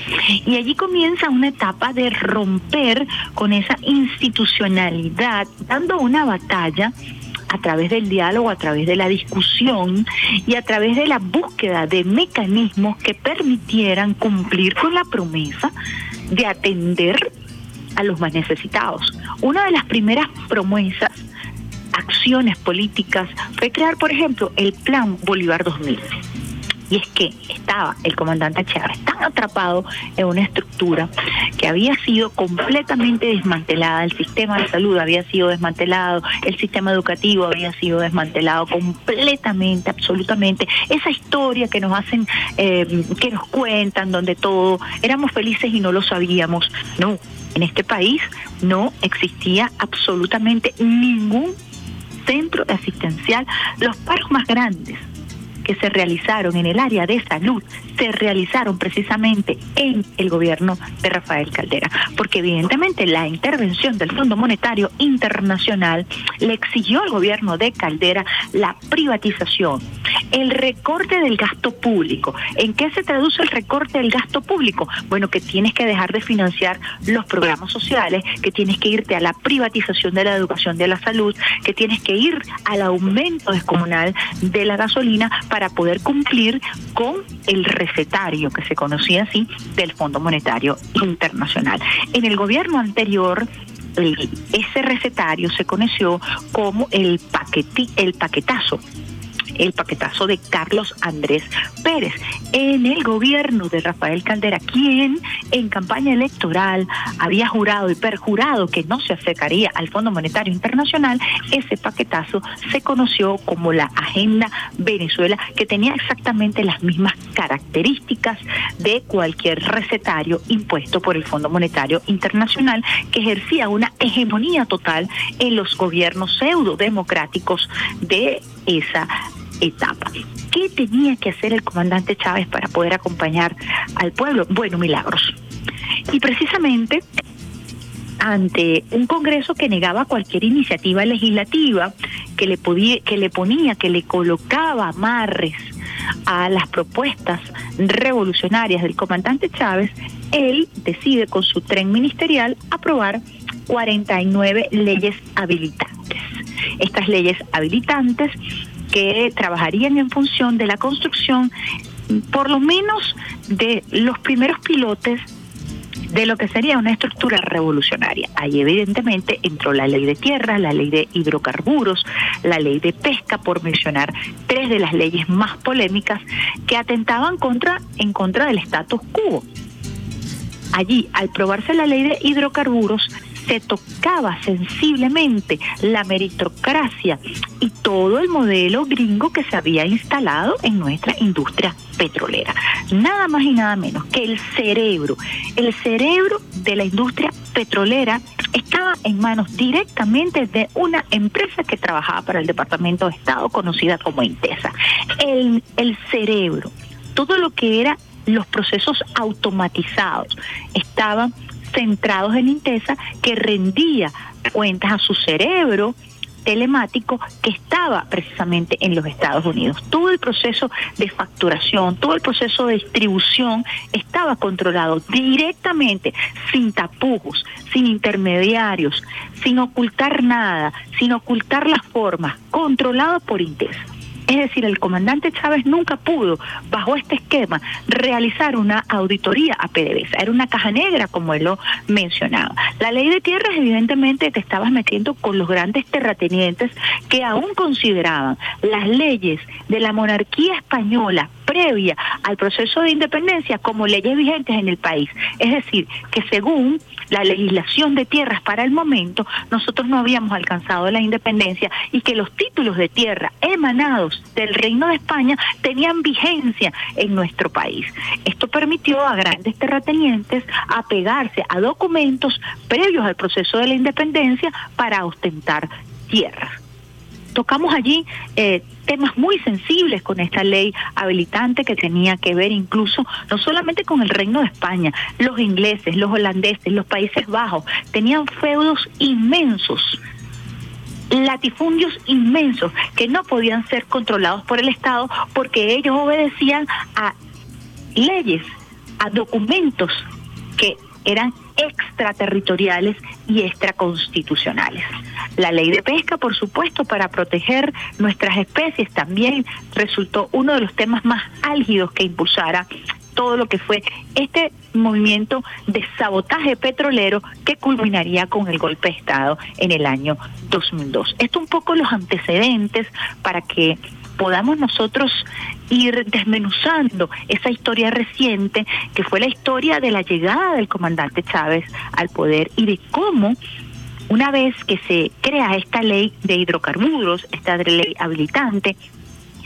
Y allí comienza una etapa de romper con esa institucionalidad, dando una batalla a través del diálogo, a través de la discusión y a través de la búsqueda de mecanismos que permitieran cumplir con la promesa de atender a los más necesitados. Una de las primeras promesas acciones políticas fue crear, por ejemplo, el Plan Bolívar 2000. Y es que estaba el comandante Chávez tan atrapado en una estructura que había sido completamente desmantelada, el sistema de salud había sido desmantelado, el sistema educativo había sido desmantelado completamente, absolutamente. Esa historia que nos hacen, eh, que nos cuentan, donde todo éramos felices y no lo sabíamos. No, en este país no existía absolutamente ningún centro asistencial, los paros más grandes que se realizaron en el área de salud se realizaron precisamente en el gobierno de Rafael Caldera, porque evidentemente la intervención del Fondo Monetario Internacional le exigió al gobierno de Caldera la privatización, el recorte del gasto público. ¿En qué se traduce el recorte del gasto público? Bueno, que tienes que dejar de financiar los programas sociales, que tienes que irte a la privatización de la educación de la salud, que tienes que ir al aumento descomunal de la gasolina para poder cumplir con el recetario que se conocía así del Fondo Monetario Internacional. En el gobierno anterior ese recetario se conoció como el paqueti, el paquetazo el paquetazo de Carlos Andrés Pérez en el gobierno de Rafael Caldera, quien en campaña electoral había jurado y perjurado que no se acercaría al Fondo Monetario Internacional, ese paquetazo se conoció como la Agenda Venezuela, que tenía exactamente las mismas características de cualquier recetario impuesto por el Fondo Monetario Internacional, que ejercía una hegemonía total en los gobiernos pseudo democráticos de esa etapa. ¿Qué tenía que hacer el comandante Chávez para poder acompañar al pueblo? Bueno, milagros. Y precisamente ante un Congreso que negaba cualquier iniciativa legislativa, que le, podía, que le ponía, que le colocaba amarres a las propuestas revolucionarias del comandante Chávez, él decide con su tren ministerial aprobar 49 leyes habilitantes. Estas leyes habilitantes que trabajarían en función de la construcción, por lo menos de los primeros pilotes de lo que sería una estructura revolucionaria. Ahí evidentemente entró la ley de tierra, la ley de hidrocarburos, la ley de pesca, por mencionar tres de las leyes más polémicas que atentaban contra, en contra del status quo. Allí, al probarse la ley de hidrocarburos, se tocaba sensiblemente la meritocracia y todo el modelo gringo que se había instalado en nuestra industria petrolera. Nada más y nada menos que el cerebro, el cerebro de la industria petrolera estaba en manos directamente de una empresa que trabajaba para el Departamento de Estado conocida como Intesa. El, cerebro, todo lo que era los procesos automatizados estaban centrados en Intesa que rendía cuentas a su cerebro telemático que estaba precisamente en los Estados Unidos. Todo el proceso de facturación, todo el proceso de distribución estaba controlado directamente, sin tapujos, sin intermediarios, sin ocultar nada, sin ocultar las formas, controlado por Intes. Es decir, el comandante Chávez nunca pudo, bajo este esquema, realizar una auditoría a PDVSA. Era una caja negra, como él lo mencionaba. La ley de tierras, evidentemente, te estabas metiendo con los grandes terratenientes que aún consideraban las leyes de la monarquía española previa al proceso de independencia como leyes vigentes en el país. Es decir, que según la legislación de tierras para el momento, nosotros no habíamos alcanzado la independencia y que los títulos de tierra emanados del Reino de España tenían vigencia en nuestro país. Esto permitió a grandes terratenientes apegarse a documentos previos al proceso de la independencia para ostentar tierras tocamos allí eh, temas muy sensibles con esta ley habilitante que tenía que ver incluso no solamente con el Reino de España, los ingleses, los holandeses, los Países Bajos, tenían feudos inmensos latifundios inmensos que no podían ser controlados por el Estado porque ellos obedecían a leyes, a documentos que eran extraterritoriales y extraconstitucionales. La ley de pesca, por supuesto, para proteger nuestras especies también resultó uno de los temas más álgidos que impulsara todo lo que fue este movimiento de sabotaje petrolero que culminaría con el golpe de Estado en el año 2002. Esto un poco los antecedentes para que podamos nosotros ir desmenuzando esa historia reciente que fue la historia de la llegada del comandante Chávez al poder y de cómo una vez que se crea esta ley de hidrocarburos, esta ley habilitante,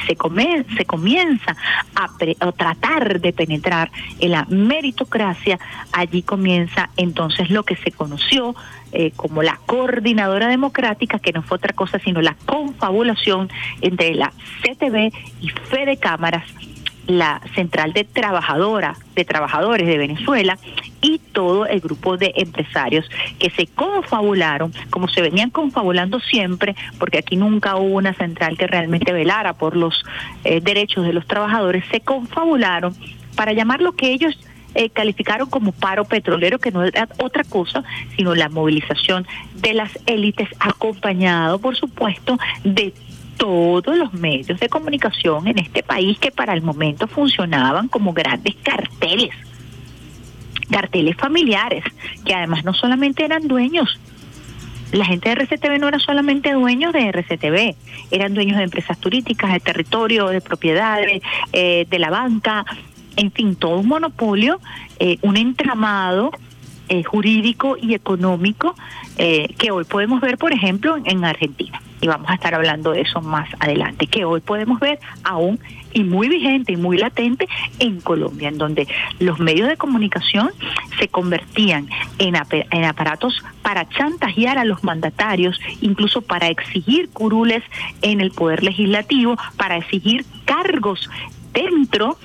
se, come, se comienza a, a, tratar de penetrar en la meritocracia, allí comienza entonces lo que se conoció eh, como la coordinadora democrática, que no fue otra cosa sino la confabulación entre la CTV y Fede Cámaras, la central de trabajadora de trabajadores de Venezuela y todo el grupo de empresarios que se confabularon, como se venían confabulando siempre, porque aquí nunca hubo una central que realmente velara por los eh, derechos de los trabajadores, se confabularon para llamar lo que ellos eh, calificaron como paro petrolero, que no era otra cosa, sino la movilización de las élites, acompañado, por supuesto, de todos los medios de comunicación en este país que para el momento funcionaban como grandes carteles. Carteles familiares, que además no solamente eran dueños, la gente de RCTV no era solamente dueños de RCTV, eran dueños de empresas turísticas, de territorio, de propiedades, eh, de la banca, en fin, todo un monopolio, eh, un entramado eh, jurídico y económico eh, que hoy podemos ver, por ejemplo, en Argentina. Y vamos a estar hablando de eso más adelante, que hoy podemos ver aún y muy vigente y muy latente en Colombia, en donde los medios de comunicación se convertían en, aparatos para chantajear a los mandatarios, incluso para exigir curules en el poder legislativo, para exigir cargos dentro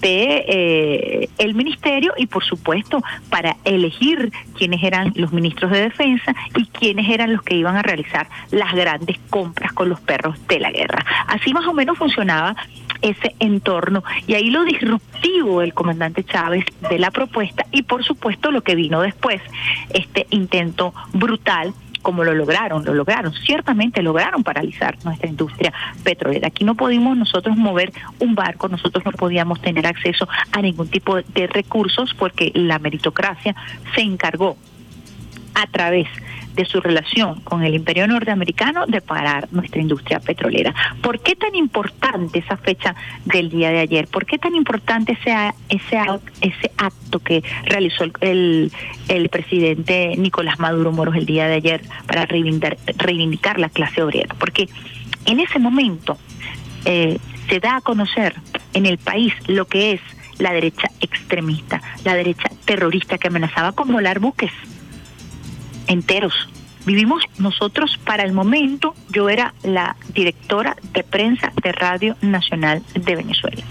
de eh, el ministerio y por supuesto para elegir quiénes eran los ministros de defensa y quiénes eran los que iban a realizar las grandes compras con los perros de la guerra. Así más o menos funcionaba ese entorno y ahí lo disruptivo del comandante Chávez de la propuesta y por supuesto lo que vino después, este intento brutal como lo lograron, lo lograron, ciertamente lograron paralizar nuestra industria petrolera. Aquí no pudimos nosotros mover un barco, nosotros no podíamos tener acceso a ningún tipo de recursos porque la meritocracia se encargó a través de su relación con el imperio norteamericano de parar nuestra industria petrolera. ¿Por qué tan importante esa fecha del día de ayer? ¿Por qué tan importante ese, ese, ese acto que realizó el, el, presidente Nicolás Maduro Moros el día de ayer para reivindicar, reivindicar la clase obrera? Porque en ese momento eh, se da a conocer en el país lo que es la derecha extremista, la derecha terrorista que amenazaba con volar buques enteros. Vivimos nosotros para el momento, yo era la directora de prensa de Radio Nacional de Venezuela.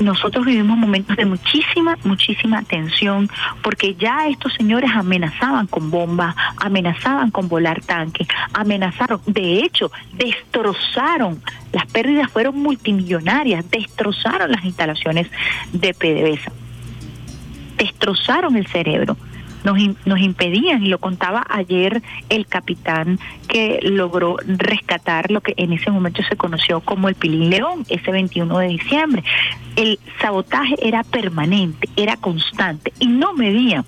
nosotros vivimos momentos de muchísima, muchísima tensión, porque ya estos señores amenazaban con bombas, amenazaban con volar tanques, amenazaron, de hecho, destrozaron, las pérdidas fueron multimillonarias, destrozaron las instalaciones de PDVSA, destrozaron el cerebro nos, nos impedían, y lo contaba ayer el capitán que logró rescatar lo que en ese momento se conoció como el Pilín León, ese 21 de diciembre. El sabotaje era permanente, era constante y no medían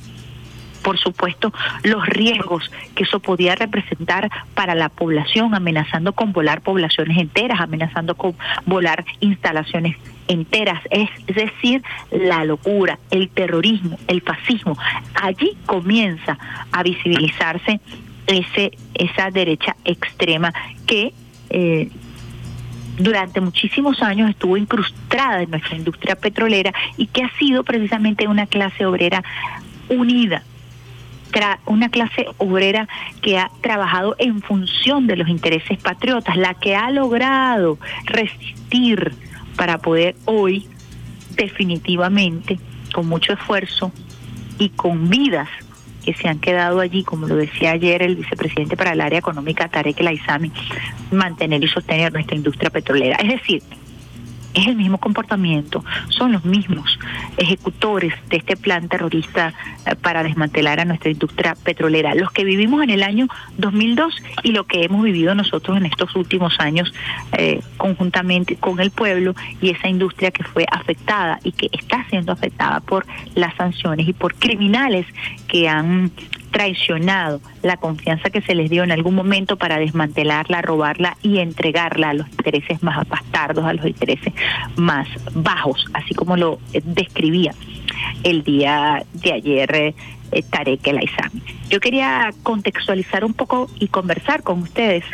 por supuesto, los riesgos que eso podía representar para la población, amenazando con volar poblaciones enteras, amenazando con volar instalaciones enteras, es decir, la locura, el terrorismo, el fascismo. Allí comienza a visibilizarse ese esa derecha extrema que eh, durante muchísimos años estuvo incrustada en nuestra industria petrolera y que ha sido precisamente una clase obrera unida, una clase obrera que ha trabajado en función de los intereses patriotas, la que ha logrado resistir para poder hoy definitivamente, con mucho esfuerzo y con vidas que se han quedado allí, como lo decía ayer el vicepresidente para el área económica Tarek El mantener y sostener nuestra industria petrolera. Es decir, es el mismo comportamiento, son los mismos ejecutores de este plan terrorista eh, para desmantelar a nuestra industria petrolera, los que vivimos en el año 2002 y lo que hemos vivido nosotros en estos últimos años eh, conjuntamente con el pueblo y esa industria que fue afectada y que está siendo afectada por las sanciones y por criminales que han traicionado la confianza que se les dio en algún momento para desmantelarla, robarla y entregarla a los intereses más bastardos, a los intereses más bajos, así como lo describía el día de ayer eh, Tarek El Aizami. Yo quería contextualizar un poco y conversar con ustedes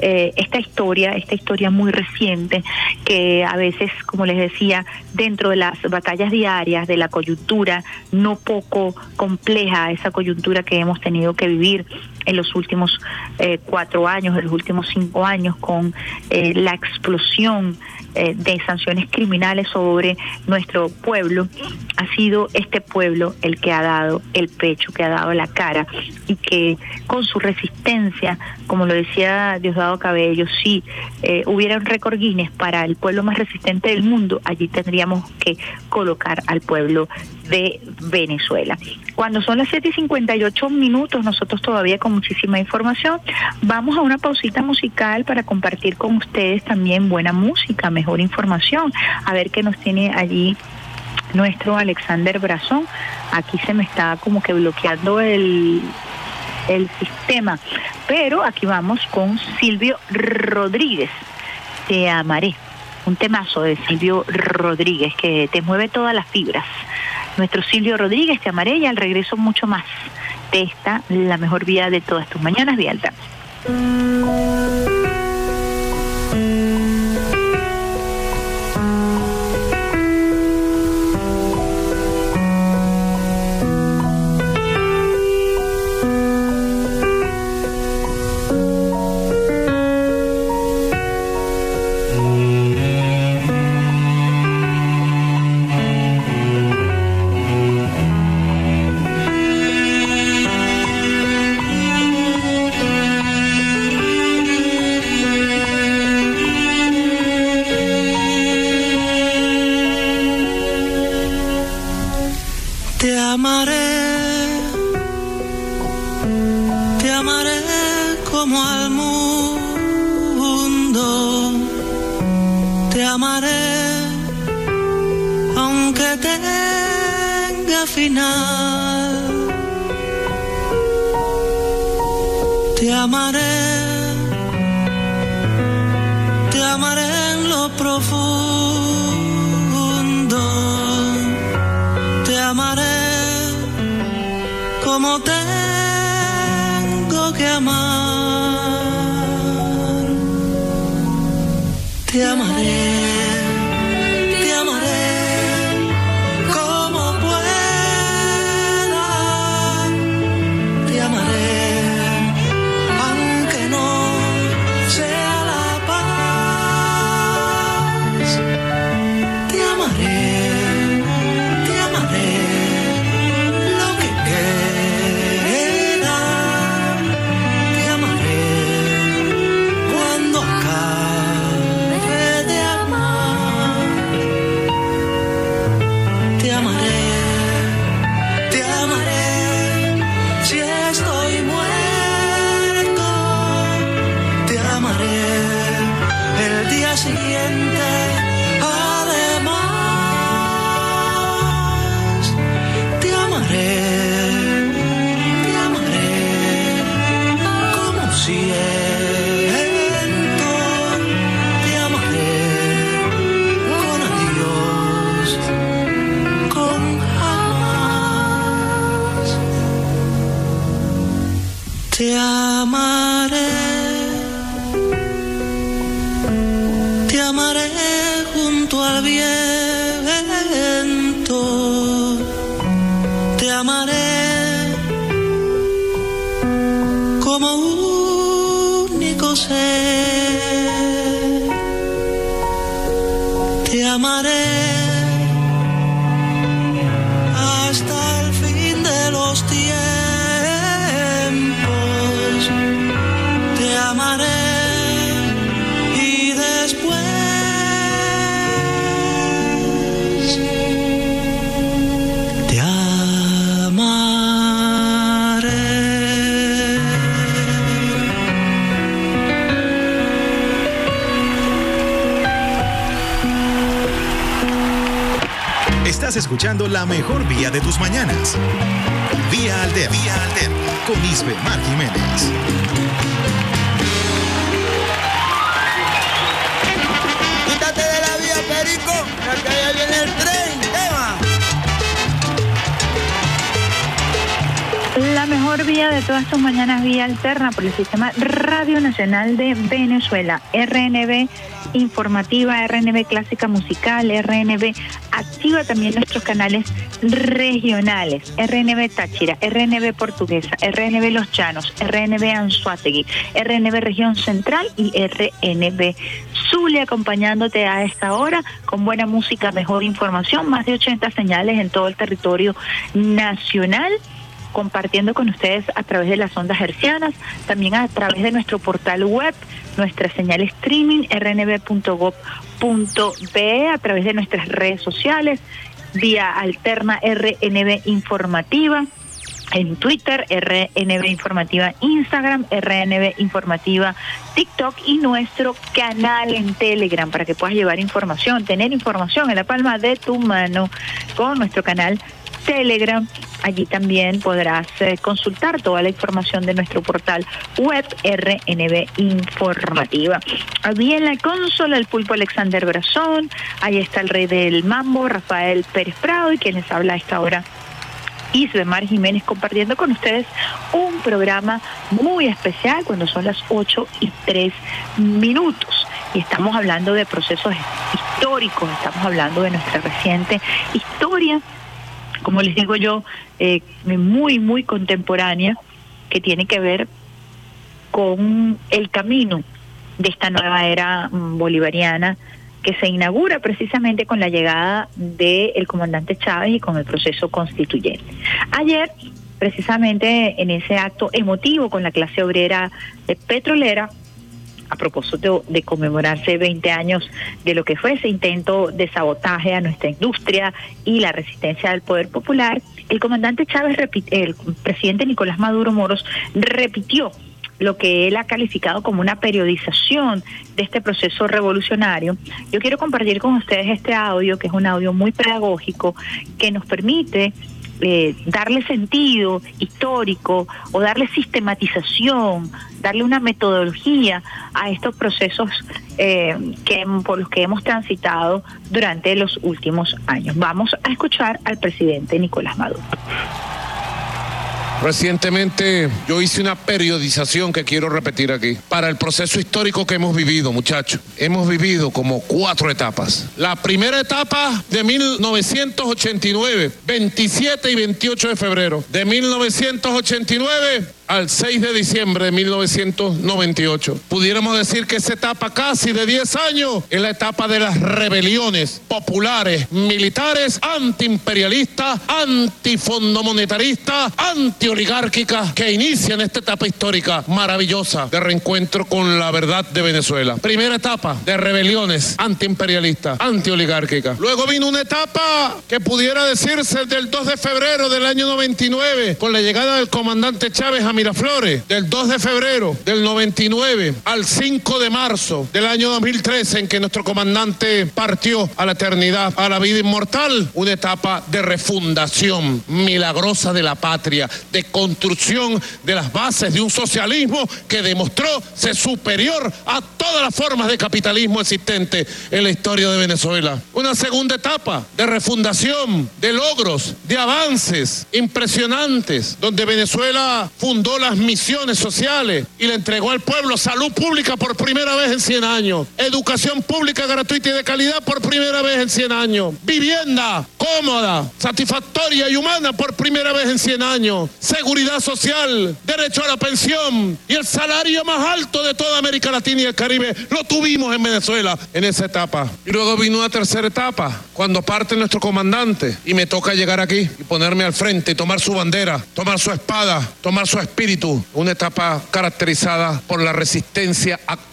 eh, esta historia, esta historia muy reciente, que a veces, como les decía, dentro de las batallas diarias, de la coyuntura no poco compleja, esa coyuntura que hemos tenido que vivir en los últimos eh, cuatro años, en los últimos cinco años, con eh, la explosión de sanciones criminales sobre nuestro pueblo, ha sido este pueblo el que ha dado el pecho, que ha dado la cara y que con su resistencia, como lo decía Diosdado Cabello, si eh, hubiera un récord Guinness para el pueblo más resistente del mundo, allí tendríamos que colocar al pueblo de Venezuela. Cuando son las 7 y 58 minutos, nosotros todavía con muchísima información, vamos a una pausita musical para compartir con ustedes también buena música, mejor información, a ver qué nos tiene allí nuestro Alexander Brazón. Aquí se me está como que bloqueando el, el sistema. Pero aquí vamos con Silvio Rodríguez. Te amaré. Un temazo de Silvio Rodríguez que te mueve todas las fibras. Nuestro Silvio Rodríguez, te amaré y al regreso mucho más. De esta, la mejor vida de todas tus mañanas, Vía escuchando la mejor vía de tus mañanas. Vía Alterna. Vía Alterna. Con Isbe Mar Jiménez. Quítate de la vía, Perico, que allá viene el tren. Tema. La mejor vía de todas tus mañanas, vía alterna por el Sistema Radio Nacional de Venezuela, RNB Informativa, RNB Clásica Musical, RNB también nuestros canales regionales, RNB Táchira, RNB Portuguesa, RNB Los Llanos, RNB Anzuategui, RNB Región Central y RNB Zulia acompañándote a esta hora con buena música, mejor información, más de 80 señales en todo el territorio nacional compartiendo con ustedes a través de las ondas hercianas, también a través de nuestro portal web, nuestra señal streaming rnb.gov.be, a través de nuestras redes sociales, vía alterna RNB informativa. En Twitter, RNB Informativa Instagram, RNB Informativa TikTok y nuestro canal en Telegram para que puedas llevar información, tener información en la palma de tu mano con nuestro canal Telegram. Allí también podrás eh, consultar toda la información de nuestro portal web RNB Informativa. Allí en la consola el pulpo Alexander Brazón, ahí está el rey del mambo, Rafael Pérez Prado, y quien les habla a esta hora Isbemar Jiménez compartiendo con ustedes un programa muy especial cuando son las 8 y 3 minutos. Y estamos hablando de procesos históricos, estamos hablando de nuestra reciente historia como les digo yo, eh, muy, muy contemporánea, que tiene que ver con el camino de esta nueva era mm, bolivariana que se inaugura precisamente con la llegada del comandante Chávez y con el proceso constituyente. Ayer, precisamente en ese acto emotivo con la clase obrera eh, petrolera, a propósito de conmemorarse 20 años de lo que fue ese intento de sabotaje a nuestra industria y la resistencia del poder popular, el comandante Chávez, el presidente Nicolás Maduro Moros, repitió lo que él ha calificado como una periodización de este proceso revolucionario. Yo quiero compartir con ustedes este audio, que es un audio muy pedagógico, que nos permite eh, darle sentido histórico o darle sistematización, darle una metodología a estos procesos eh, que por los que hemos transitado durante los últimos años. Vamos a escuchar al presidente Nicolás Maduro. Recientemente yo hice una periodización que quiero repetir aquí para el proceso histórico que hemos vivido, muchachos. Hemos vivido como cuatro etapas. La primera etapa de 1989, 27 y 28 de febrero. De 1989 al 6 de diciembre de 1998. Pudiéramos decir que esa etapa casi de 10 años es la etapa de las rebeliones populares, militares, antiimperialistas, antifondomonetaristas, antioligárquicas que inician esta etapa histórica maravillosa de reencuentro con la verdad de Venezuela. Primera etapa de rebeliones antiimperialistas, antioligárquicas. Luego vino una etapa que pudiera decirse del 2 de febrero del año 99 con la llegada del comandante Chávez a Miraflores, del 2 de febrero del 99 al 5 de marzo del año 2013, en que nuestro comandante partió a la eternidad, a la vida inmortal, una etapa de refundación milagrosa de la patria, de construcción de las bases de un socialismo que demostró ser superior a todas las formas de capitalismo existentes en la historia de Venezuela. Una segunda etapa de refundación, de logros, de avances impresionantes, donde Venezuela fundó las misiones sociales y le entregó al pueblo salud pública por primera vez en 100 años, educación pública gratuita y de calidad por primera vez en 100 años, vivienda cómoda, satisfactoria y humana por primera vez en 100 años, seguridad social, derecho a la pensión y el salario más alto de toda América Latina y el Caribe lo tuvimos en Venezuela en esa etapa. Y luego vino una tercera etapa, cuando parte nuestro comandante y me toca llegar aquí y ponerme al frente y tomar su bandera, tomar su espada, tomar su espíritu. Una etapa caracterizada por la resistencia activa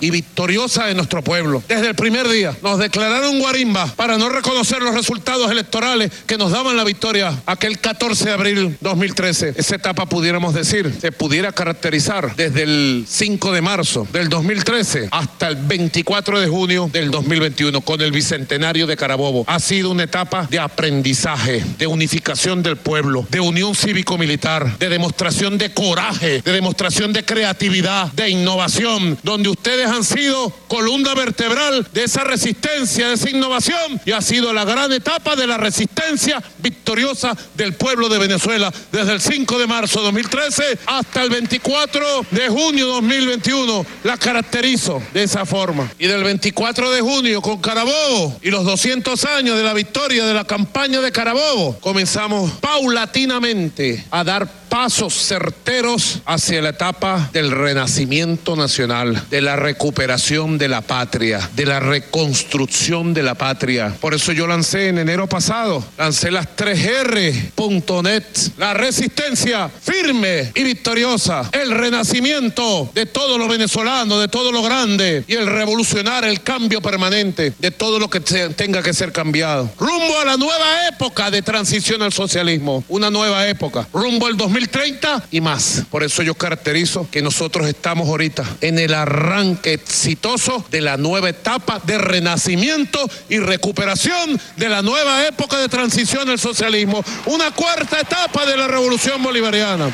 y victoriosa de nuestro pueblo. Desde el primer día nos declararon guarimba para no reconocer los resultados electorales que nos daban la victoria aquel 14 de abril 2013. Esa etapa pudiéramos decir, se pudiera caracterizar desde el 5 de marzo del 2013 hasta el 24 de junio del 2021 con el bicentenario de Carabobo. Ha sido una etapa de aprendizaje, de unificación del pueblo, de unión cívico-militar, de demostración de coraje, de demostración de creatividad, de innovación, donde ustedes han sido columna vertebral de esa resistencia, de esa innovación y ha sido la gran etapa de la resistencia victoriosa del pueblo de Venezuela desde el 5 de marzo de 2013 hasta el 24 de junio de 2021. La caracterizo de esa forma. Y del 24 de junio con Carabobo y los 200 años de la victoria de la campaña de Carabobo, comenzamos paulatinamente a dar pasos certeros hacia la etapa del renacimiento nacional, de la recuperación de la patria, de la reconstrucción de la patria. Por eso yo lancé en enero pasado, lancé las 3R.net, la resistencia firme y victoriosa, el renacimiento de todo lo venezolano, de todo lo grande. Y el revolucionar, el cambio permanente de todo lo que tenga que ser cambiado. Rumbo a la nueva época de transición al socialismo, una nueva época, rumbo al 2000 30 y más. Por eso yo caracterizo que nosotros estamos ahorita en el arranque exitoso de la nueva etapa de renacimiento y recuperación de la nueva época de transición al socialismo, una cuarta etapa de la revolución bolivariana.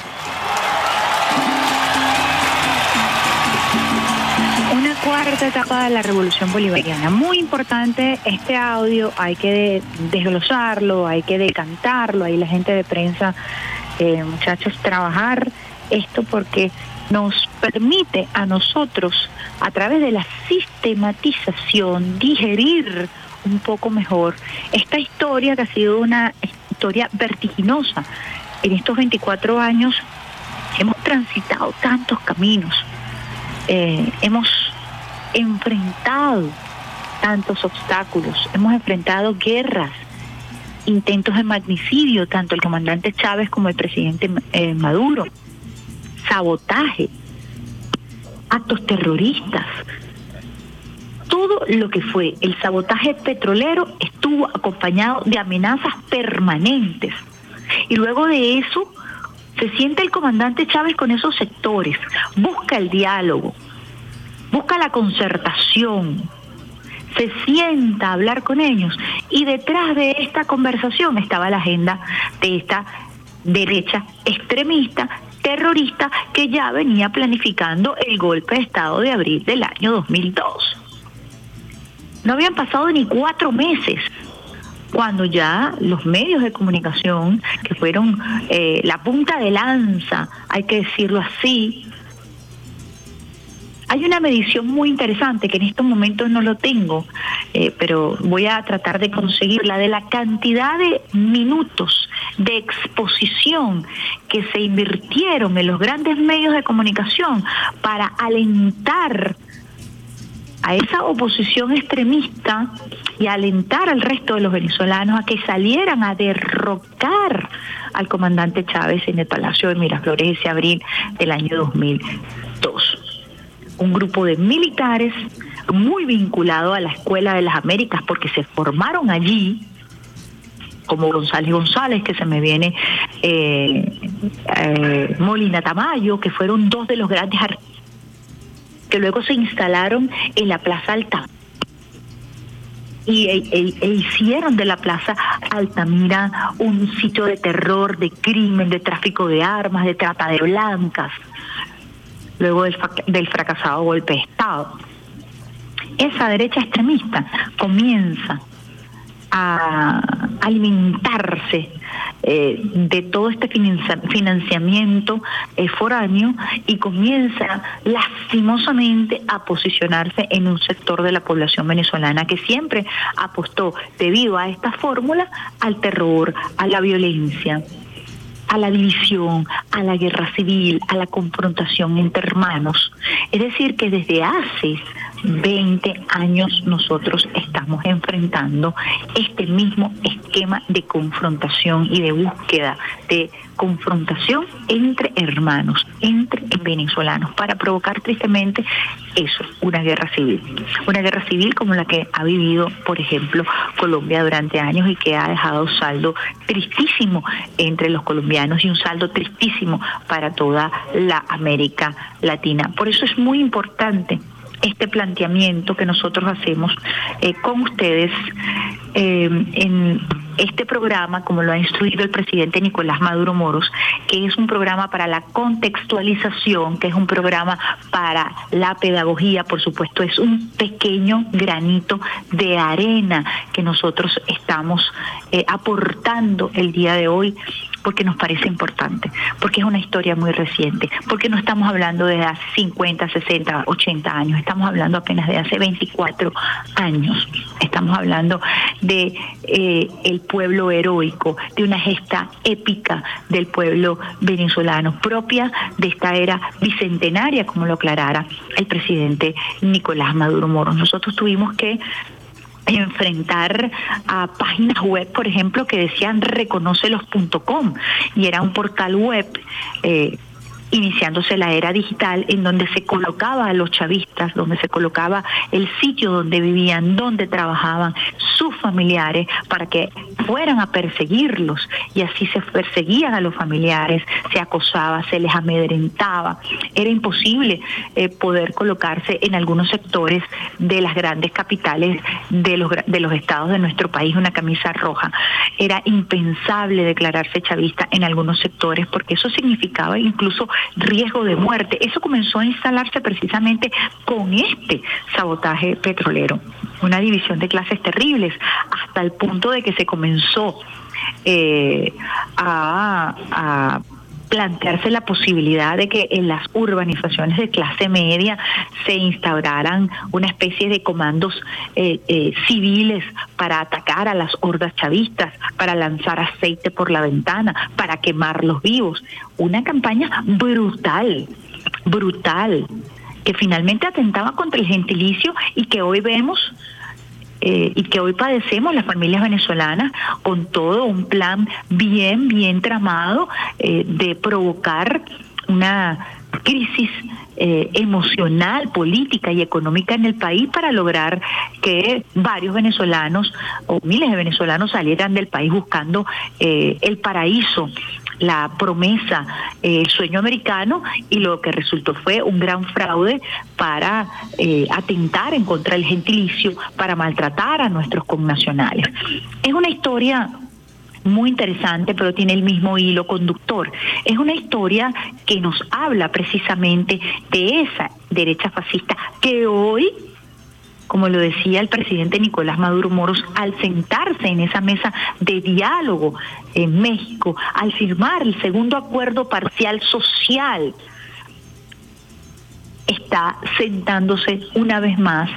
Una cuarta etapa de la revolución bolivariana. Muy importante este audio, hay que desglosarlo, hay que decantarlo, ahí la gente de prensa eh, muchachos, trabajar esto porque nos permite a nosotros, a través de la sistematización, digerir un poco mejor esta historia que ha sido una historia vertiginosa. En estos 24 años hemos transitado tantos caminos, eh, hemos enfrentado tantos obstáculos, hemos enfrentado guerras, intentos de magnicidio, tanto el comandante Chávez como el presidente eh, Maduro, sabotaje, actos terroristas. Todo lo que fue el sabotaje petrolero estuvo acompañado de amenazas permanentes. Y luego de eso, se siente el comandante Chávez con esos sectores, busca el diálogo, busca la concertación, se sienta a hablar con ellos y detrás de esta conversación estaba la agenda de esta derecha extremista terrorista que ya venía planificando el golpe de Estado de abril del año 2002. No habían pasado ni cuatro meses cuando ya los medios de comunicación, que fueron eh, la punta de lanza, hay que decirlo así, hay una medición muy interesante que en estos momentos no lo tengo, eh, pero voy a tratar de conseguirla, de la cantidad de minutos de exposición que se invirtieron en los grandes medios de comunicación para alentar a esa oposición extremista y alentar al resto de los venezolanos a que salieran a derrocar al comandante Chávez en el Palacio de Miraflores ese abril del año 2002 un grupo de militares muy vinculado a la Escuela de las Américas porque se formaron allí, como González González, que se me viene eh, eh, Molina Tamayo, que fueron dos de los grandes artistas que luego se instalaron en la Plaza Alta. Y e, e- e hicieron de la Plaza Altamira un sitio de terror, de crimen, de tráfico de armas, de trata de blancas, luego del, del fracasado golpe de Estado. Esa derecha extremista comienza a alimentarse eh, de todo este financiamiento eh, foráneo y comienza lastimosamente a posicionarse en un sector de la población venezolana que siempre apostó debido a esta fórmula al terror, a la violencia a la división, a la guerra civil, a la confrontación entre hermanos. Es decir, que desde hace 20 años nosotros estamos enfrentando este mismo esquema de confrontación y de búsqueda de confrontación entre hermanos, entre venezolanos, para provocar tristemente eso, una guerra civil. Una guerra civil como la que ha vivido, por ejemplo, Colombia durante años y que ha dejado saldo tristísimo entre los colombianos y un saldo tristísimo para toda la América Latina. Por eso es muy importante este planteamiento que nosotros hacemos eh, con ustedes eh, en este programa, como lo ha instruido el presidente Nicolás Maduro Moros, que es un programa para la contextualización, que es un programa para la pedagogía, por supuesto, es un pequeño granito de arena que nosotros estamos eh, aportando el día de hoy porque nos parece importante, porque es una historia muy reciente, porque no estamos hablando de hace 50, 60, 80 años, estamos hablando apenas de hace 24 años, estamos hablando de eh, el pueblo heroico, de una gesta épica del pueblo venezolano, propia de esta era bicentenaria, como lo aclarara el presidente Nicolás Maduro Moro. Nosotros tuvimos que enfrentar a páginas web, por ejemplo, que decían reconocelos.com y era un portal web eh, iniciándose la era digital en donde se colocaba a los chavistas, donde se colocaba el sitio donde vivían, donde trabajaban, sus familiares, para que fueran a perseguirlos y así se perseguían a los familiares, se acosaba, se les amedrentaba. Era imposible eh, poder colocarse en algunos sectores de las grandes capitales de los, de los estados de nuestro país una camisa roja. Era impensable declararse chavista en algunos sectores porque eso significaba incluso riesgo de muerte. Eso comenzó a instalarse precisamente con este sabotaje petrolero. Una división de clases terribles hasta el punto de que se comenzó eh, a, a plantearse la posibilidad de que en las urbanizaciones de clase media se instauraran una especie de comandos eh, eh, civiles para atacar a las hordas chavistas, para lanzar aceite por la ventana, para quemarlos vivos. Una campaña brutal, brutal, que finalmente atentaba contra el gentilicio y que hoy vemos eh, y que hoy padecemos las familias venezolanas con todo un plan bien, bien tramado eh, de provocar una crisis eh, emocional, política y económica en el país para lograr que varios venezolanos o miles de venezolanos salieran del país buscando eh, el paraíso la promesa, eh, el sueño americano y lo que resultó fue un gran fraude para eh, atentar en contra del gentilicio, para maltratar a nuestros connacionales. Es una historia muy interesante, pero tiene el mismo hilo conductor. Es una historia que nos habla precisamente de esa derecha fascista que hoy como lo decía el presidente Nicolás Maduro Moros, al sentarse en esa mesa de diálogo en México, al firmar el segundo acuerdo parcial social, está sentándose una vez más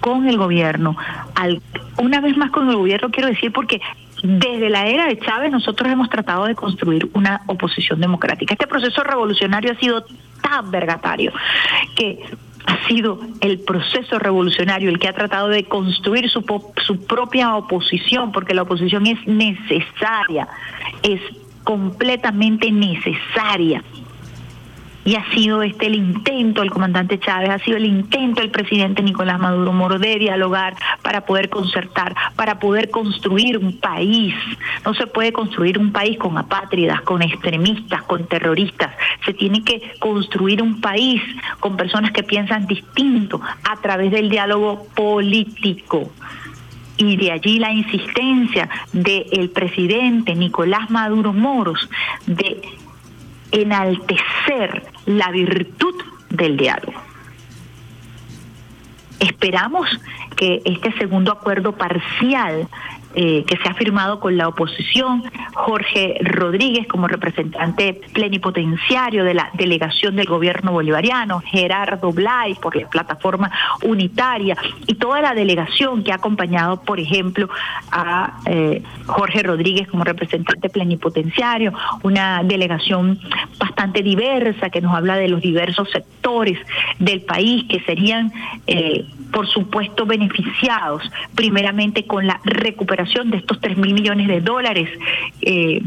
con el gobierno. Al, una vez más con el gobierno quiero decir porque desde la era de Chávez nosotros hemos tratado de construir una oposición democrática. Este proceso revolucionario ha sido tan vergatario que ha sido el proceso revolucionario el que ha tratado de construir su, su propia oposición, porque la oposición es necesaria, es completamente necesaria y ha sido este el intento del comandante Chávez, ha sido el intento del presidente Nicolás Maduro Moro de dialogar para poder concertar, para poder construir un país. No se puede construir un país con apátridas, con extremistas, con terroristas. Se tiene que construir un país con personas que piensan distinto a través del diálogo político y de allí la insistencia del presidente Nicolás Maduro Moros de enaltecer la virtud del diálogo. Esperamos que este segundo acuerdo parcial eh, que se ha firmado con la oposición, Jorge Rodríguez como representante plenipotenciario de la delegación del gobierno bolivariano, Gerardo Blay por la plataforma unitaria y toda la delegación que ha acompañado, por ejemplo, a eh, Jorge Rodríguez como representante plenipotenciario, una delegación bastante diversa que nos habla de los diversos sectores del país que serían, eh, por supuesto, beneficiados primeramente con la recuperación de estos 3 mil millones de dólares. Eh,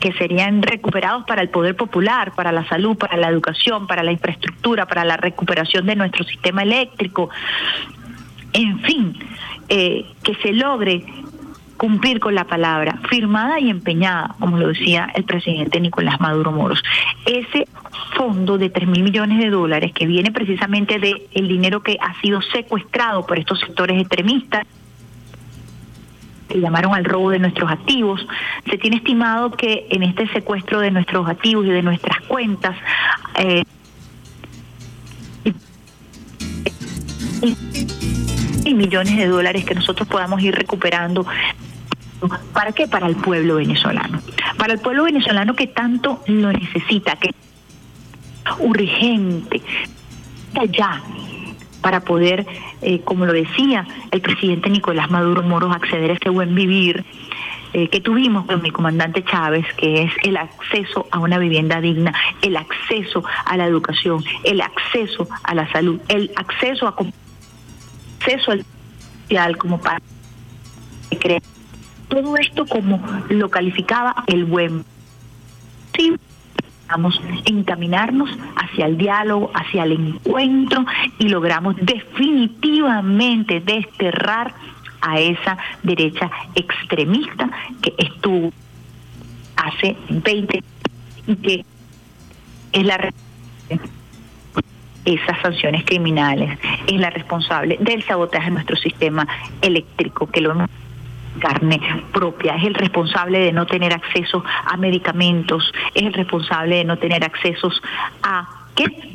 que serían recuperados para el poder popular, para la salud, para la educación, para la infraestructura, para la recuperación de nuestro sistema eléctrico. En fin, eh, que se logre cumplir con la palabra firmada y empeñada, como lo decía el presidente Nicolás Maduro Moros. Ese fondo de 3 mil millones de dólares que viene precisamente del el dinero que ha sido secuestrado por estos sectores extremistas que llamaron al robo de nuestros activos. Se tiene estimado que en este secuestro de nuestros activos y de nuestras cuentas, eh, y millones de dólares que nosotros podamos ir recuperando. ¿Para qué? Para el pueblo venezolano. Para el pueblo venezolano que tanto lo necesita, que urgente, ya para poder, eh, como lo decía el presidente Nicolás Maduro Moros, acceder a ese buen vivir eh, que tuvimos con mi comandante Chávez, que es el acceso a una vivienda digna, el acceso a la educación, el acceso a la salud, el acceso a acceso al social como para todo esto como lo calificaba el buen. Sí Vamos encaminarnos hacia el diálogo, hacia el encuentro y logramos definitivamente desterrar a esa derecha extremista que estuvo hace 20 y que es la esas sanciones criminales, es la responsable del sabotaje de nuestro sistema eléctrico, que lo hemos carne propia, es el responsable de no tener acceso a medicamentos, es el responsable de no tener accesos a qué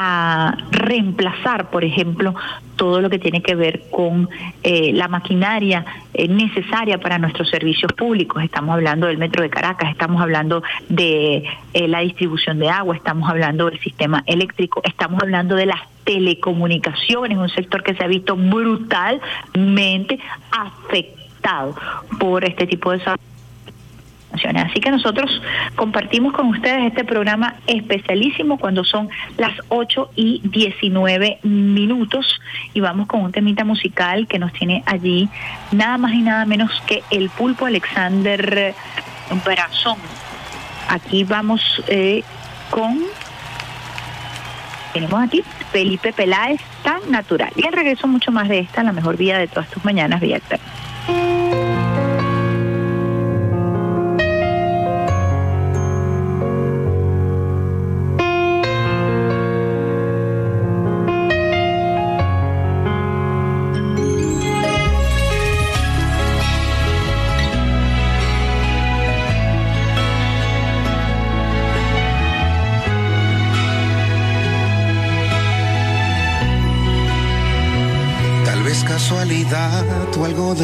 a reemplazar, por ejemplo, todo lo que tiene que ver con eh, la maquinaria eh, necesaria para nuestros servicios públicos. Estamos hablando del Metro de Caracas, estamos hablando de eh, la distribución de agua, estamos hablando del sistema eléctrico, estamos hablando de las telecomunicaciones, un sector que se ha visto brutalmente afectado por este tipo de Así que nosotros compartimos con ustedes este programa especialísimo cuando son las 8 y 19 minutos y vamos con un temita musical que nos tiene allí nada más y nada menos que el pulpo Alexander Brazón. Aquí vamos eh, con tenemos aquí Felipe Peláez tan natural. Y al regreso mucho más de esta la mejor vida de todas tus mañanas vía Música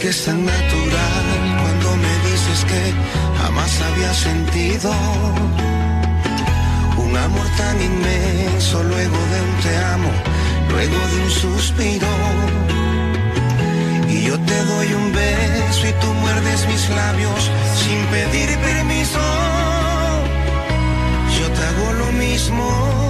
que es tan natural cuando me dices que jamás había sentido un amor tan inmenso, luego de un te amo, luego de un suspiro. Y yo te doy un beso y tú muerdes mis labios sin pedir permiso. Yo te hago lo mismo.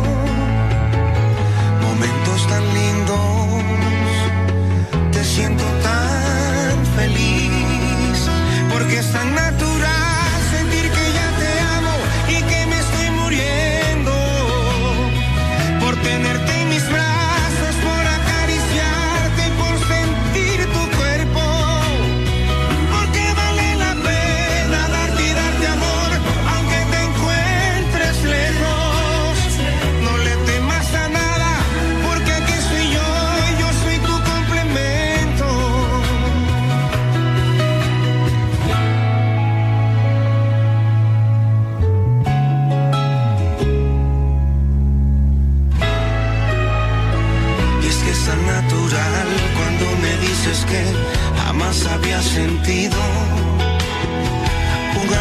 Es tan un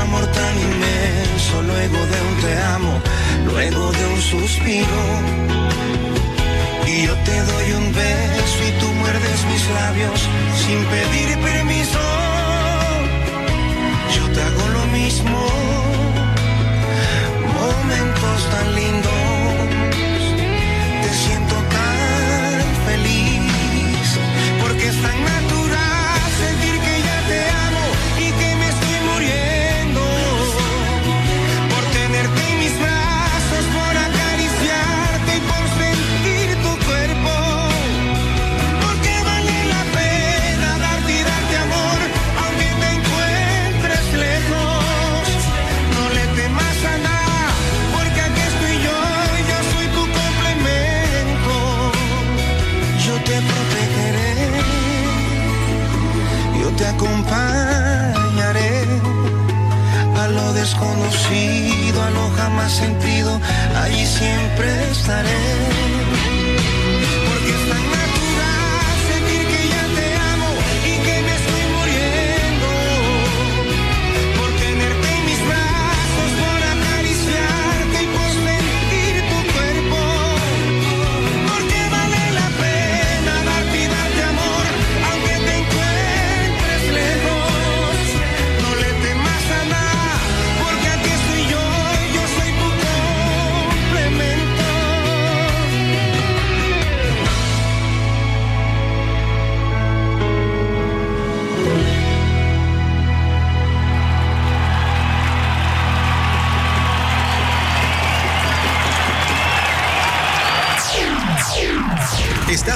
amor tan inmenso, luego de un te amo, luego de un suspiro. Y yo te doy un beso y tú muerdes mis labios sin pedir permiso. Yo te hago lo mismo, momentos tan lindos desconocido, a lo jamás sentido, allí siempre estaré.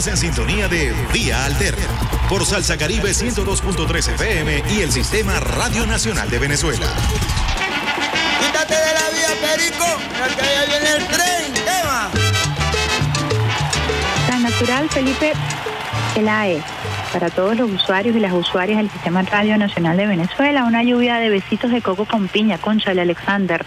Estás en sintonía de Vía Alterna por Salsa Caribe 102.3 FM y el Sistema Radio Nacional de Venezuela. Quítate de la vía, Perico, porque allá viene el tren. ¿Qué va? Tan natural, Felipe, el AE. Para todos los usuarios y las usuarias del Sistema Radio Nacional de Venezuela, una lluvia de besitos de coco con piña, Conchale Alexander.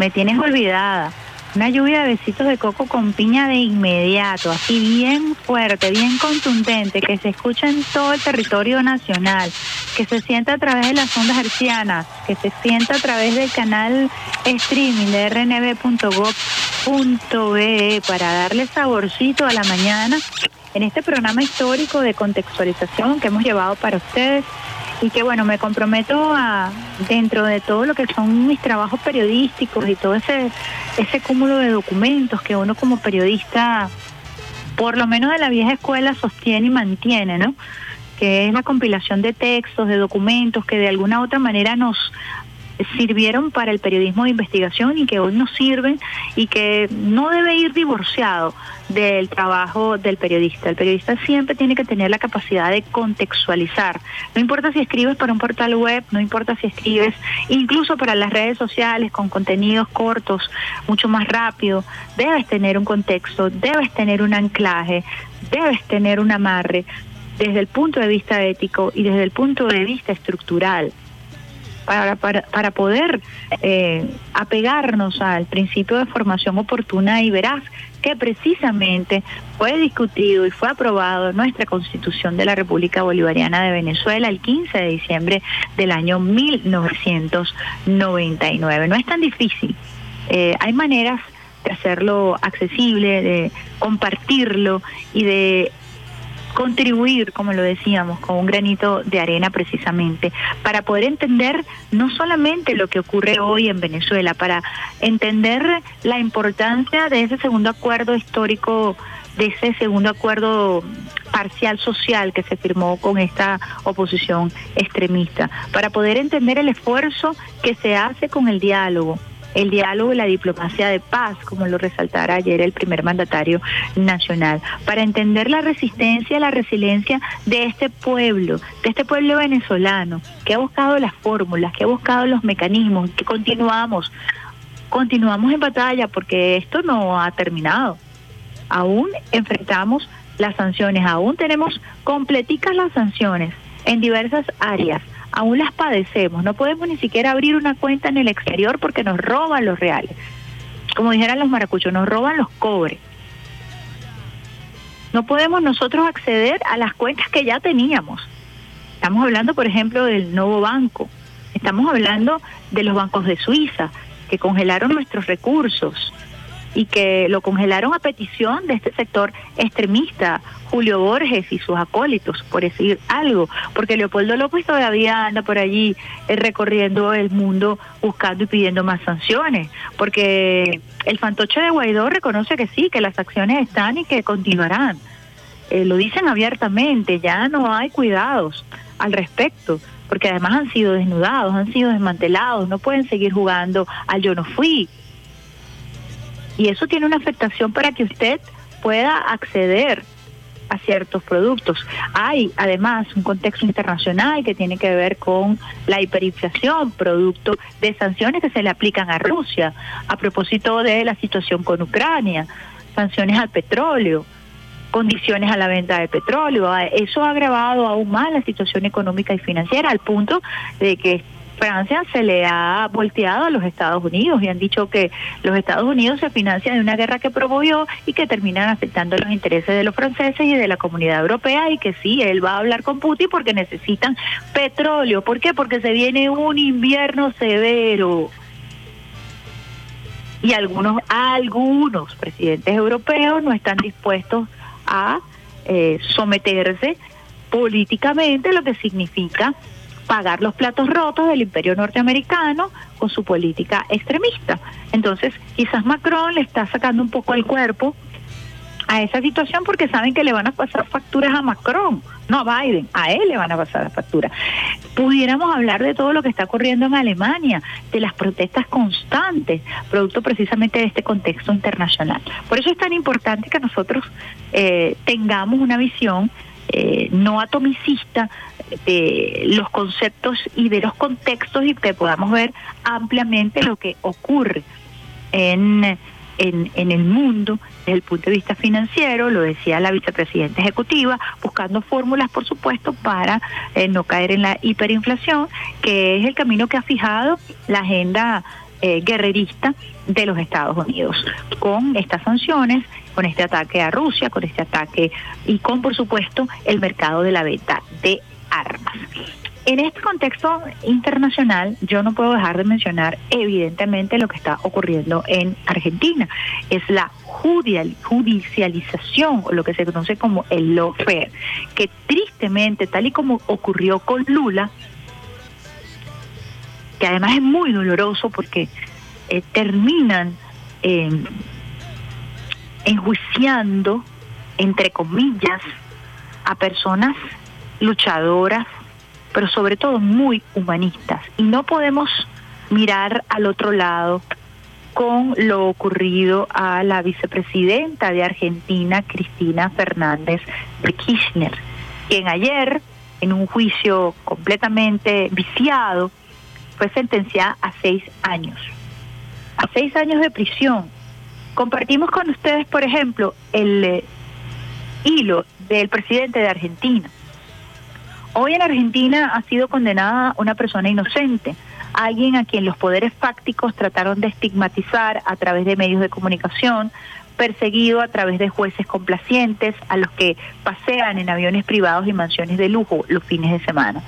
Me tienes olvidada. Una lluvia de besitos de coco con piña de inmediato, así bien fuerte, bien contundente, que se escucha en todo el territorio nacional, que se sienta a través de las ondas hercianas, que se sienta a través del canal streaming de rnb.gov.be para darle saborcito a la mañana. En este programa histórico de contextualización que hemos llevado para ustedes y que bueno, me comprometo a, dentro de todo lo que son mis trabajos periodísticos y todo ese, ese cúmulo de documentos que uno como periodista, por lo menos de la vieja escuela, sostiene y mantiene, ¿no? Que es la compilación de textos, de documentos que de alguna u otra manera nos sirvieron para el periodismo de investigación y que hoy nos sirven y que no debe ir divorciado del trabajo del periodista. El periodista siempre tiene que tener la capacidad de contextualizar. No importa si escribes para un portal web, no importa si escribes incluso para las redes sociales con contenidos cortos, mucho más rápido, debes tener un contexto, debes tener un anclaje, debes tener un amarre desde el punto de vista ético y desde el punto de vista estructural para, para, para poder eh, apegarnos al principio de formación oportuna y veraz que precisamente fue discutido y fue aprobado nuestra Constitución de la República Bolivariana de Venezuela el 15 de diciembre del año 1999. No es tan difícil. Eh, hay maneras de hacerlo accesible, de compartirlo y de contribuir, como lo decíamos, con un granito de arena precisamente, para poder entender no solamente lo que ocurre hoy en Venezuela, para entender la importancia de ese segundo acuerdo histórico, de ese segundo acuerdo parcial social que se firmó con esta oposición extremista, para poder entender el esfuerzo que se hace con el diálogo, el diálogo y la diplomacia de paz, como lo resaltara ayer el primer mandatario nacional, para entender la resistencia la resiliencia de este pueblo, de este pueblo venezolano, que ha buscado las fórmulas, que ha buscado los mecanismos, que continuamos, continuamos en batalla porque esto no ha terminado. Aún enfrentamos las sanciones, aún tenemos completicas las sanciones en diversas áreas aún las padecemos. No podemos ni siquiera abrir una cuenta en el exterior porque nos roban los reales. Como dijeran los maracuchos, nos roban los cobres. No podemos nosotros acceder a las cuentas que ya teníamos. Estamos hablando, por ejemplo, del nuevo banco. Estamos hablando de los bancos de Suiza, que congelaron nuestros recursos y que lo congelaron a petición de este sector extremista, Julio Borges y sus acólitos, por decir algo, porque Leopoldo López todavía anda por allí eh, recorriendo el mundo buscando y pidiendo más sanciones, porque el fantoche de Guaidó reconoce que sí, que las acciones están y que continuarán. Eh, lo dicen abiertamente, ya no hay cuidados al respecto porque además han sido desnudados, han sido desmantelados, no pueden seguir jugando al yo no fui, y eso tiene una afectación para que usted pueda acceder a ciertos productos. Hay además un contexto internacional que tiene que ver con la hiperinflación, producto de sanciones que se le aplican a Rusia a propósito de la situación con Ucrania, sanciones al petróleo, condiciones a la venta de petróleo. Eso ha agravado aún más la situación económica y financiera al punto de que Francia se le ha volteado a los Estados Unidos y han dicho que los Estados Unidos se financian de una guerra que promovió y que terminan afectando los intereses de los franceses y de la comunidad europea y que sí, él va a hablar con Putin porque necesitan petróleo. ¿Por qué? Porque se viene un invierno severo. Y algunos, algunos presidentes europeos no están dispuestos a eh, someterse políticamente, lo que significa pagar los platos rotos del imperio norteamericano con su política extremista. Entonces, quizás Macron le está sacando un poco el cuerpo a esa situación porque saben que le van a pasar facturas a Macron, no a Biden, a él le van a pasar la factura. Pudiéramos hablar de todo lo que está ocurriendo en Alemania, de las protestas constantes, producto precisamente de este contexto internacional. Por eso es tan importante que nosotros eh, tengamos una visión eh, no atomicista de los conceptos y de los contextos y que podamos ver ampliamente lo que ocurre en, en, en, el mundo desde el punto de vista financiero, lo decía la vicepresidenta ejecutiva, buscando fórmulas, por supuesto, para eh, no caer en la hiperinflación, que es el camino que ha fijado la agenda eh, guerrerista de los Estados Unidos, con estas sanciones, con este ataque a Rusia, con este ataque y con, por supuesto, el mercado de la venta de armas. En este contexto internacional, yo no puedo dejar de mencionar evidentemente lo que está ocurriendo en Argentina. Es la judicialización, o lo que se conoce como el lawfare, que tristemente, tal y como ocurrió con Lula, que además es muy doloroso porque eh, terminan eh, enjuiciando, entre comillas, a personas luchadoras, pero sobre todo muy humanistas. Y no podemos mirar al otro lado con lo ocurrido a la vicepresidenta de Argentina, Cristina Fernández de Kirchner, quien ayer, en un juicio completamente viciado, fue sentenciada a seis años. A seis años de prisión. Compartimos con ustedes, por ejemplo, el eh, hilo del presidente de Argentina, Hoy en Argentina ha sido condenada una persona inocente, alguien a quien los poderes fácticos trataron de estigmatizar a través de medios de comunicación, perseguido a través de jueces complacientes a los que pasean en aviones privados y mansiones de lujo los fines de semana.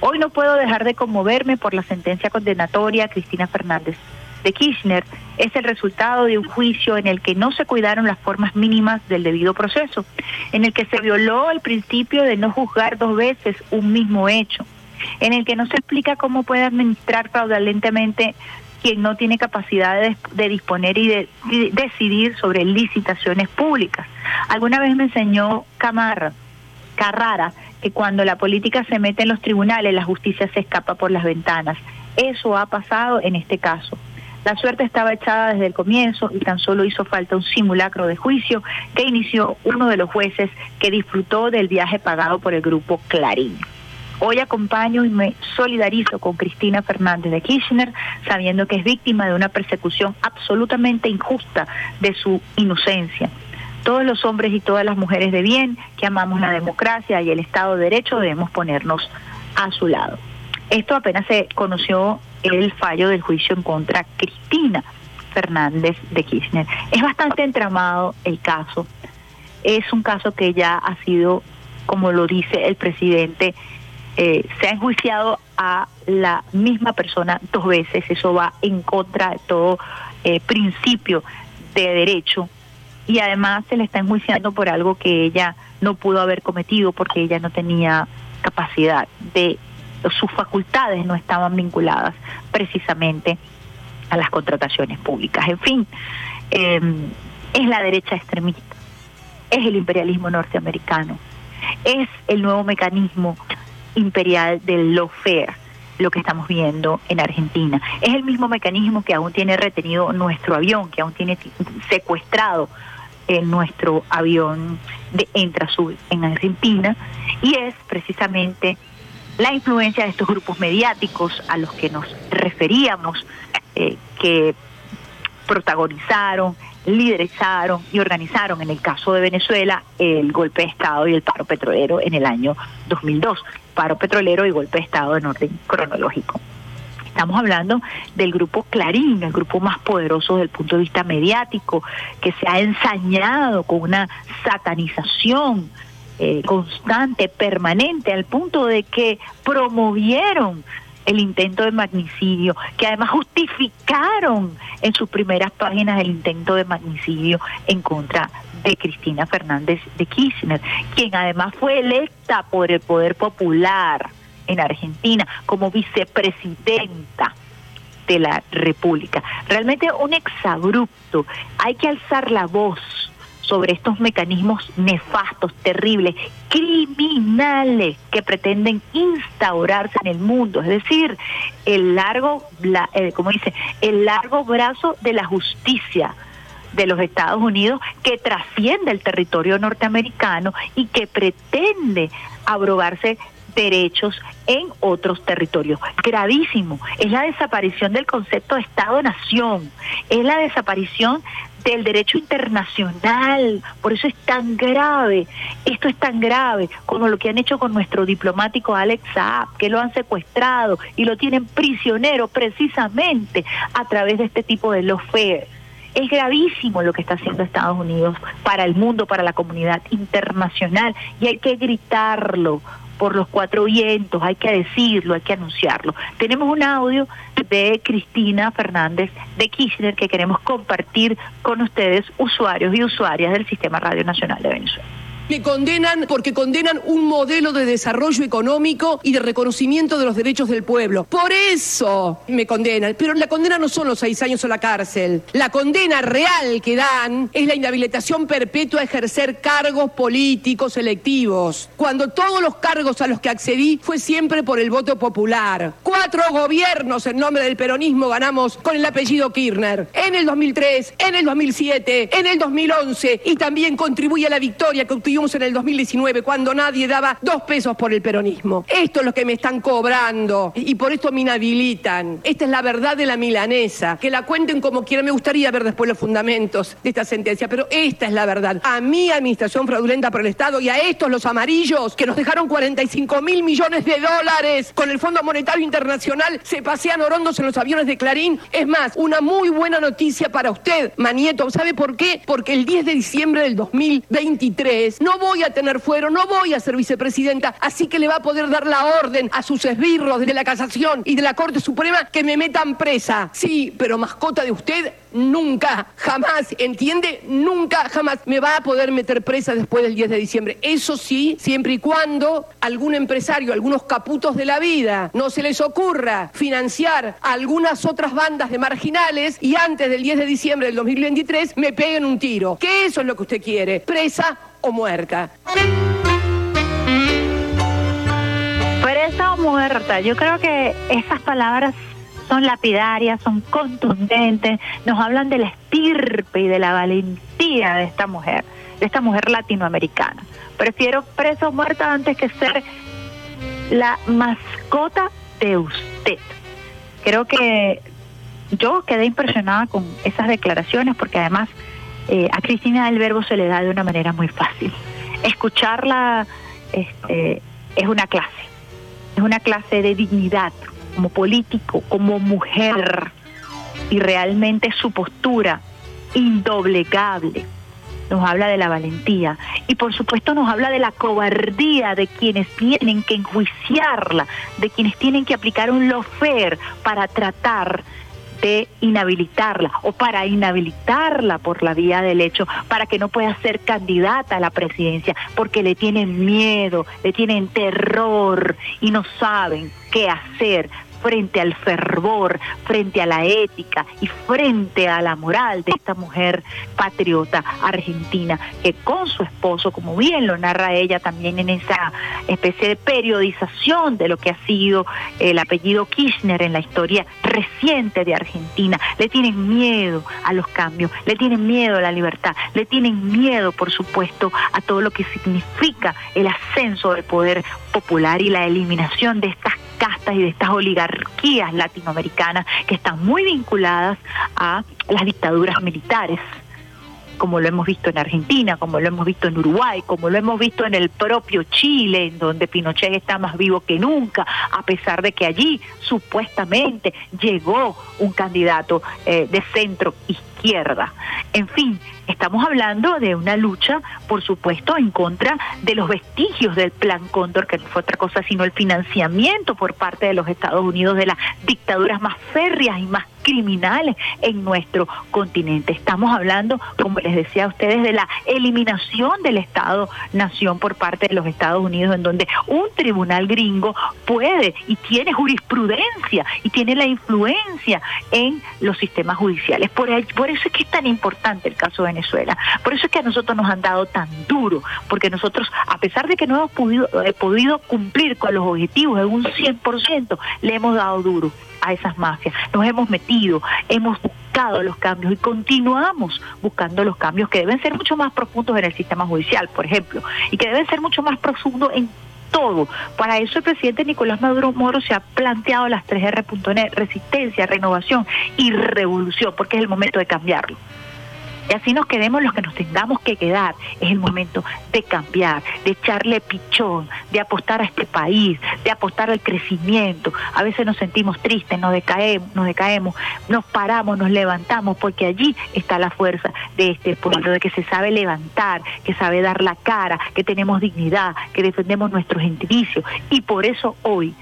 Hoy no puedo dejar de conmoverme por la sentencia condenatoria Cristina Fernández de Kirchner es el resultado de un juicio en el que no se cuidaron las formas mínimas del debido proceso, en el que se violó el principio de no juzgar dos veces un mismo hecho, en el que no se explica cómo puede administrar fraudulentemente quien no tiene capacidad de, de disponer y de, decidir sobre licitaciones públicas. Alguna vez me enseñó Camarra, Carrara, que cuando la política se mete en los tribunales, la justicia se escapa por las ventanas. Eso ha pasado en este caso. La suerte estaba echada desde el comienzo y tan solo hizo falta un simulacro de juicio que inició uno de los jueces que disfrutó del viaje pagado por el grupo Clarín. Hoy acompaño y me solidarizo con Cristina Fernández de Kirchner, sabiendo que es víctima de una persecución absolutamente injusta de su inocencia. Todos los hombres y todas las mujeres de bien que amamos la democracia y el Estado de Derecho debemos ponernos a su lado. Esto apenas se conoció el fallo del juicio en contra Cristina Fernández de Kirchner. Es bastante entramado el caso. Es un caso que ya ha sido, como lo dice el presidente, eh, se ha enjuiciado a la misma persona dos veces. Eso va en contra de todo eh, principio de derecho. Y además se le está enjuiciando por algo que ella no pudo haber cometido porque ella no tenía capacidad de sus facultades no estaban vinculadas precisamente a las contrataciones públicas. En fin, eh, es la derecha extremista, es el imperialismo norteamericano, es el nuevo mecanismo imperial del lawfare, lo que estamos viendo en Argentina. Es el mismo mecanismo que aún tiene retenido nuestro avión, que aún tiene secuestrado en nuestro avión de Entrasur en Argentina, y es precisamente la influencia de estos grupos mediáticos a los que nos referíamos, eh, que protagonizaron, liderizaron y organizaron, en el caso de Venezuela, el golpe de Estado y el paro petrolero en el año 2002. Paro petrolero y golpe de Estado en orden cronológico. Estamos hablando del grupo Clarín, el grupo más poderoso desde el punto de vista mediático, que se ha ensañado con una satanización eh, constante, permanente, al punto de que promovieron el intento de magnicidio, que además justificaron en sus primeras páginas el intento de magnicidio en contra de Cristina Fernández de Kirchner, quien además fue electa por el Poder Popular en Argentina como vicepresidenta de la República. Realmente un exabrupto. Hay que alzar la voz sobre estos mecanismos nefastos, terribles, criminales que pretenden instaurarse en el mundo, es decir, el largo, la, eh, como dice, el largo brazo de la justicia de los Estados Unidos que trasciende el territorio norteamericano y que pretende abrogarse derechos en otros territorios. Gravísimo. Es la desaparición del concepto de Estado-nación. Es la desaparición del derecho internacional. Por eso es tan grave. Esto es tan grave como lo que han hecho con nuestro diplomático Alex Saab, que lo han secuestrado y lo tienen prisionero precisamente a través de este tipo de lawfare. Es gravísimo lo que está haciendo Estados Unidos para el mundo, para la comunidad internacional y hay que gritarlo por los cuatro vientos, hay que decirlo, hay que anunciarlo. Tenemos un audio de Cristina Fernández de Kirchner que queremos compartir con ustedes, usuarios y usuarias del Sistema Radio Nacional de Venezuela. Me condenan porque condenan un modelo de desarrollo económico y de reconocimiento de los derechos del pueblo. Por eso me condenan. Pero la condena no son los seis años o la cárcel. La condena real que dan es la inhabilitación perpetua a ejercer cargos políticos electivos. Cuando todos los cargos a los que accedí fue siempre por el voto popular. Cuatro gobiernos en nombre del peronismo ganamos con el apellido Kirchner. En el 2003, en el 2007, en el 2011 y también contribuye a la victoria que en el 2019 cuando nadie daba dos pesos por el peronismo. Esto es lo que me están cobrando y por esto me inhabilitan. Esta es la verdad de la milanesa. Que la cuenten como quieran. Me gustaría ver después los fundamentos de esta sentencia, pero esta es la verdad. A mi administración fraudulenta por el Estado y a estos los amarillos que nos dejaron 45 mil millones de dólares con el Fondo Monetario Internacional se pasean orondos en los aviones de Clarín. Es más, una muy buena noticia para usted, Manieto. ¿Sabe por qué? Porque el 10 de diciembre del 2023 no voy a tener fuero, no voy a ser vicepresidenta, así que le va a poder dar la orden a sus esbirros de la casación y de la Corte Suprema que me metan presa. Sí, pero mascota de usted nunca, jamás, ¿entiende? Nunca, jamás me va a poder meter presa después del 10 de diciembre. Eso sí, siempre y cuando algún empresario, algunos caputos de la vida, no se les ocurra financiar a algunas otras bandas de marginales y antes del 10 de diciembre del 2023 me peguen un tiro. Que eso es lo que usted quiere, presa o muerta. Presa o muerta, yo creo que esas palabras son lapidarias, son contundentes, nos hablan de la estirpe y de la valentía de esta mujer, de esta mujer latinoamericana. Prefiero presa o muerta antes que ser la mascota de usted. Creo que yo quedé impresionada con esas declaraciones porque además eh, a Cristina del Verbo se le da de una manera muy fácil. Escucharla este, es una clase, es una clase de dignidad como político, como mujer. Y realmente su postura indoblegable nos habla de la valentía. Y por supuesto nos habla de la cobardía de quienes tienen que enjuiciarla, de quienes tienen que aplicar un lofer para tratar de inhabilitarla o para inhabilitarla por la vía del hecho para que no pueda ser candidata a la presidencia porque le tienen miedo, le tienen terror y no saben qué hacer frente al fervor, frente a la ética y frente a la moral de esta mujer patriota argentina que con su esposo, como bien lo narra ella también en esa especie de periodización de lo que ha sido el apellido Kirchner en la historia reciente de Argentina, le tienen miedo a los cambios, le tienen miedo a la libertad, le tienen miedo, por supuesto, a todo lo que significa el ascenso del poder popular y la eliminación de estas castas y de estas oligarquías latinoamericanas que están muy vinculadas a las dictaduras militares como lo hemos visto en Argentina, como lo hemos visto en Uruguay, como lo hemos visto en el propio Chile, en donde Pinochet está más vivo que nunca, a pesar de que allí supuestamente llegó un candidato eh, de centro izquierda. En fin, estamos hablando de una lucha, por supuesto, en contra de los vestigios del Plan Cóndor, que no fue otra cosa sino el financiamiento por parte de los Estados Unidos de las dictaduras más férreas y más criminales en nuestro continente. Estamos hablando, como les decía a ustedes, de la eliminación del Estado-nación por parte de los Estados Unidos, en donde un tribunal gringo puede y tiene jurisprudencia y tiene la influencia en los sistemas judiciales. Por, por eso es que es tan importante el caso de Venezuela. Por eso es que a nosotros nos han dado tan duro, porque nosotros, a pesar de que no hemos podido, eh, podido cumplir con los objetivos en un 100%, le hemos dado duro a esas mafias. Nos hemos metido, hemos buscado los cambios y continuamos buscando los cambios que deben ser mucho más profundos en el sistema judicial, por ejemplo, y que deben ser mucho más profundos en todo. Para eso el presidente Nicolás Maduro Moro se ha planteado las 3R.net, resistencia, renovación y revolución, porque es el momento de cambiarlo. Y así nos quedemos los que nos tengamos que quedar. Es el momento de cambiar, de echarle pichón, de apostar a este país, de apostar al crecimiento. A veces nos sentimos tristes, nos decaemos, nos decaemos, nos paramos, nos levantamos, porque allí está la fuerza de este pueblo, de que se sabe levantar, que sabe dar la cara, que tenemos dignidad, que defendemos nuestros gentilicio. Y por eso hoy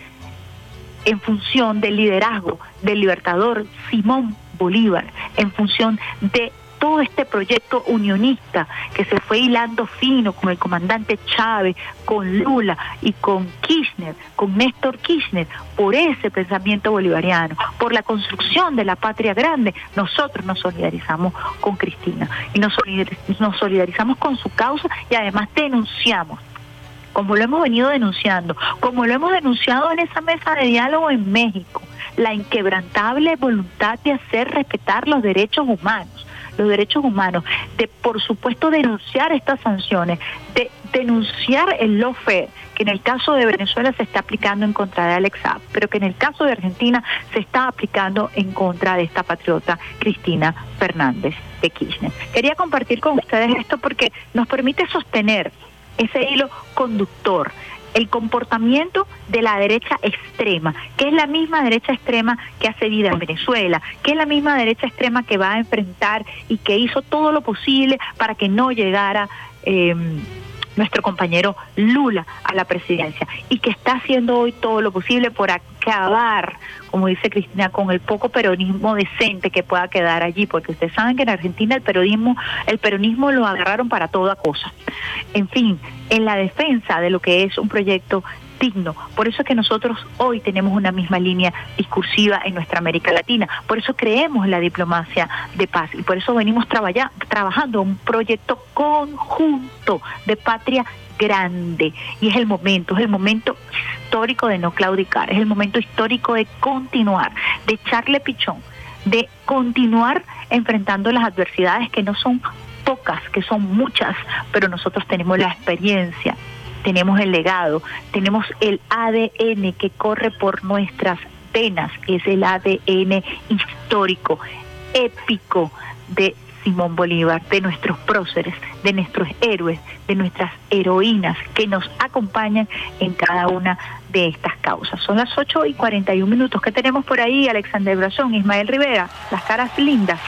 en función del liderazgo del libertador Simón Bolívar, en función de todo este proyecto unionista que se fue hilando fino con el comandante Chávez, con Lula y con Kirchner, con Néstor Kirchner, por ese pensamiento bolivariano, por la construcción de la patria grande, nosotros nos solidarizamos con Cristina y nos solidariz- nos solidarizamos con su causa y además denunciamos como lo hemos venido denunciando, como lo hemos denunciado en esa mesa de diálogo en México, la inquebrantable voluntad de hacer respetar los derechos humanos, los derechos humanos, de por supuesto denunciar estas sanciones, de denunciar el lawfare, que en el caso de Venezuela se está aplicando en contra de Alex pero que en el caso de Argentina se está aplicando en contra de esta patriota Cristina Fernández de Kirchner. Quería compartir con ustedes esto porque nos permite sostener ese hilo conductor, el comportamiento de la derecha extrema, que es la misma derecha extrema que hace vida en Venezuela, que es la misma derecha extrema que va a enfrentar y que hizo todo lo posible para que no llegara eh, nuestro compañero Lula a la presidencia y que está haciendo hoy todo lo posible por acabar, como dice Cristina, con el poco peronismo decente que pueda quedar allí, porque ustedes saben que en Argentina el peronismo, el peronismo lo agarraron para toda cosa. En fin, en la defensa de lo que es un proyecto digno. Por eso es que nosotros hoy tenemos una misma línea discursiva en nuestra América Latina. Por eso creemos la diplomacia de paz y por eso venimos traballa- trabajando un proyecto conjunto de patria grande. Y es el momento, es el momento histórico de no claudicar, es el momento histórico de continuar, de echarle pichón, de continuar enfrentando las adversidades que no son pocas, que son muchas, pero nosotros tenemos la experiencia, tenemos el legado, tenemos el ADN que corre por nuestras venas, es el ADN histórico, épico de Simón Bolívar, de nuestros próceres, de nuestros héroes, de nuestras heroínas que nos acompañan en cada una de estas causas. Son las 8 y 41 minutos. ¿Qué tenemos por ahí? Alexander Brazón, Ismael Rivera, las caras lindas.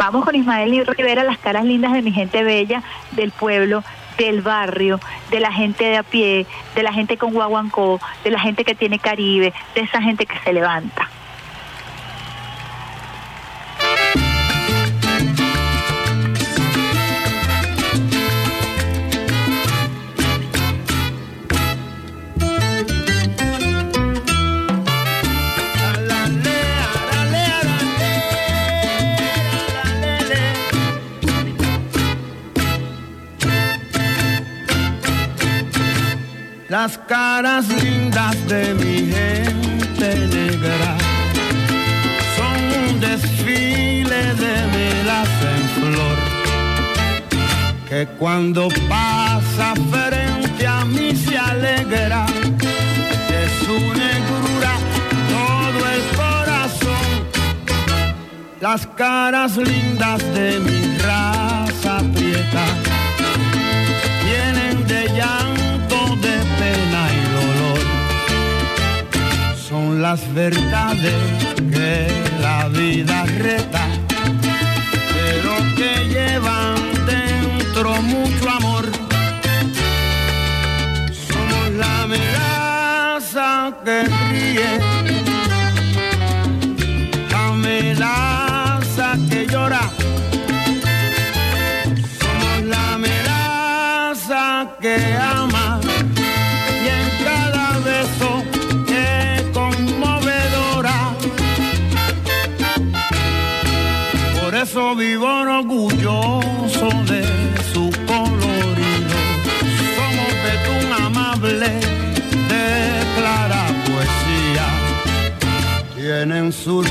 Vamos con Ismael Rivera, las caras lindas de mi gente bella, del pueblo, del barrio, de la gente de a pie, de la gente con guaguancó, de la gente que tiene Caribe, de esa gente que se levanta. Las caras lindas de mi gente negra son un desfile de velas en flor que cuando pasa frente a mí se alegra de su negrura todo el corazón. Las caras lindas de mi raza las verdades que la vida reta, pero que llevan dentro mucho amor. Somos la melaza que ríe, la melaza que llora. Somos la melaza que Ritmo,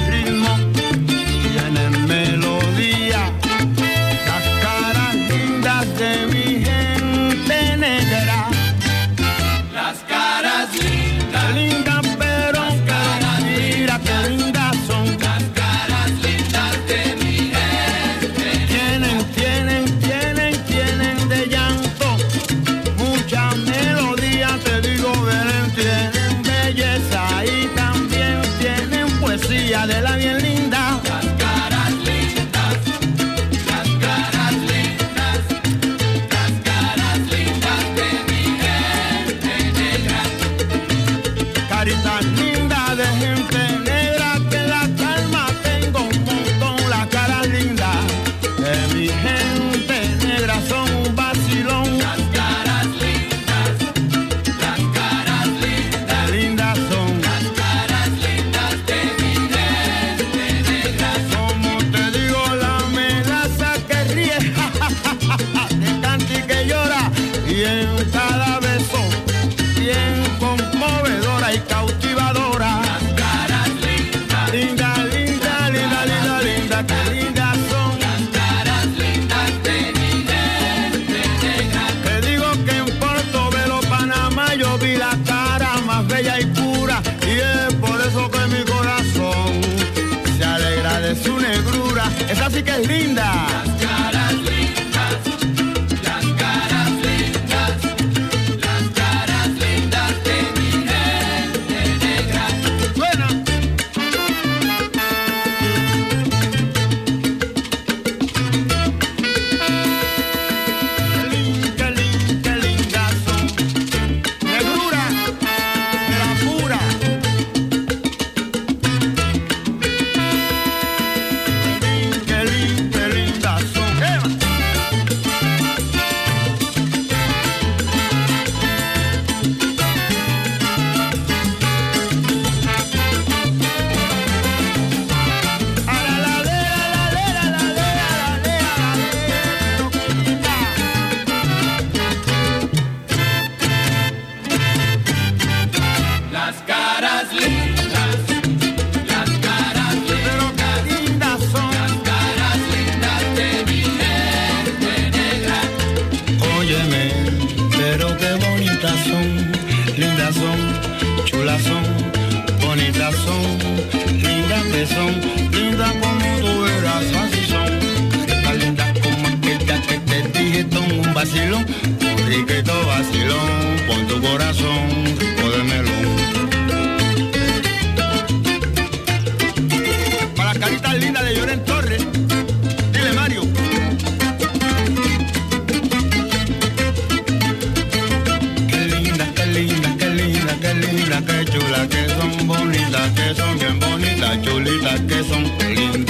que son bien bonitas, chulitas, que son lindas,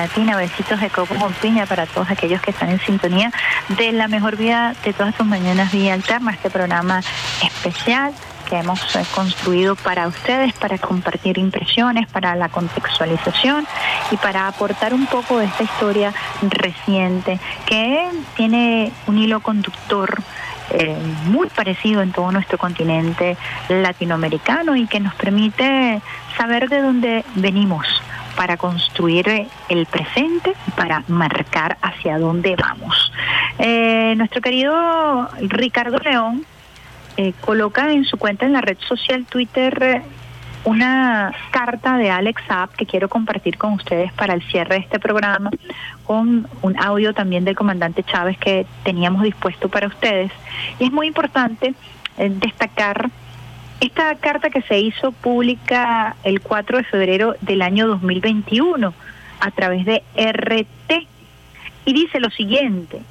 Latina. Besitos de coco con piña para todos aquellos que están en sintonía de la mejor vida de todas tus mañanas Vía Alterna, este programa especial que hemos eh, construido para ustedes, para compartir impresiones, para la contextualización y para aportar un poco de esta historia reciente que tiene un hilo conductor eh, muy parecido en todo nuestro continente latinoamericano y que nos permite saber de dónde venimos para construir eh, el presente para marcar hacia dónde vamos. Eh, nuestro querido Ricardo León eh, coloca en su cuenta en la red social Twitter eh, una carta de Alex Saab que quiero compartir con ustedes para el cierre de este programa, con un audio también del comandante Chávez que teníamos dispuesto para ustedes. Y es muy importante eh, destacar esta carta que se hizo pública el 4 de febrero del año 2021 a través de RT y dice lo siguiente,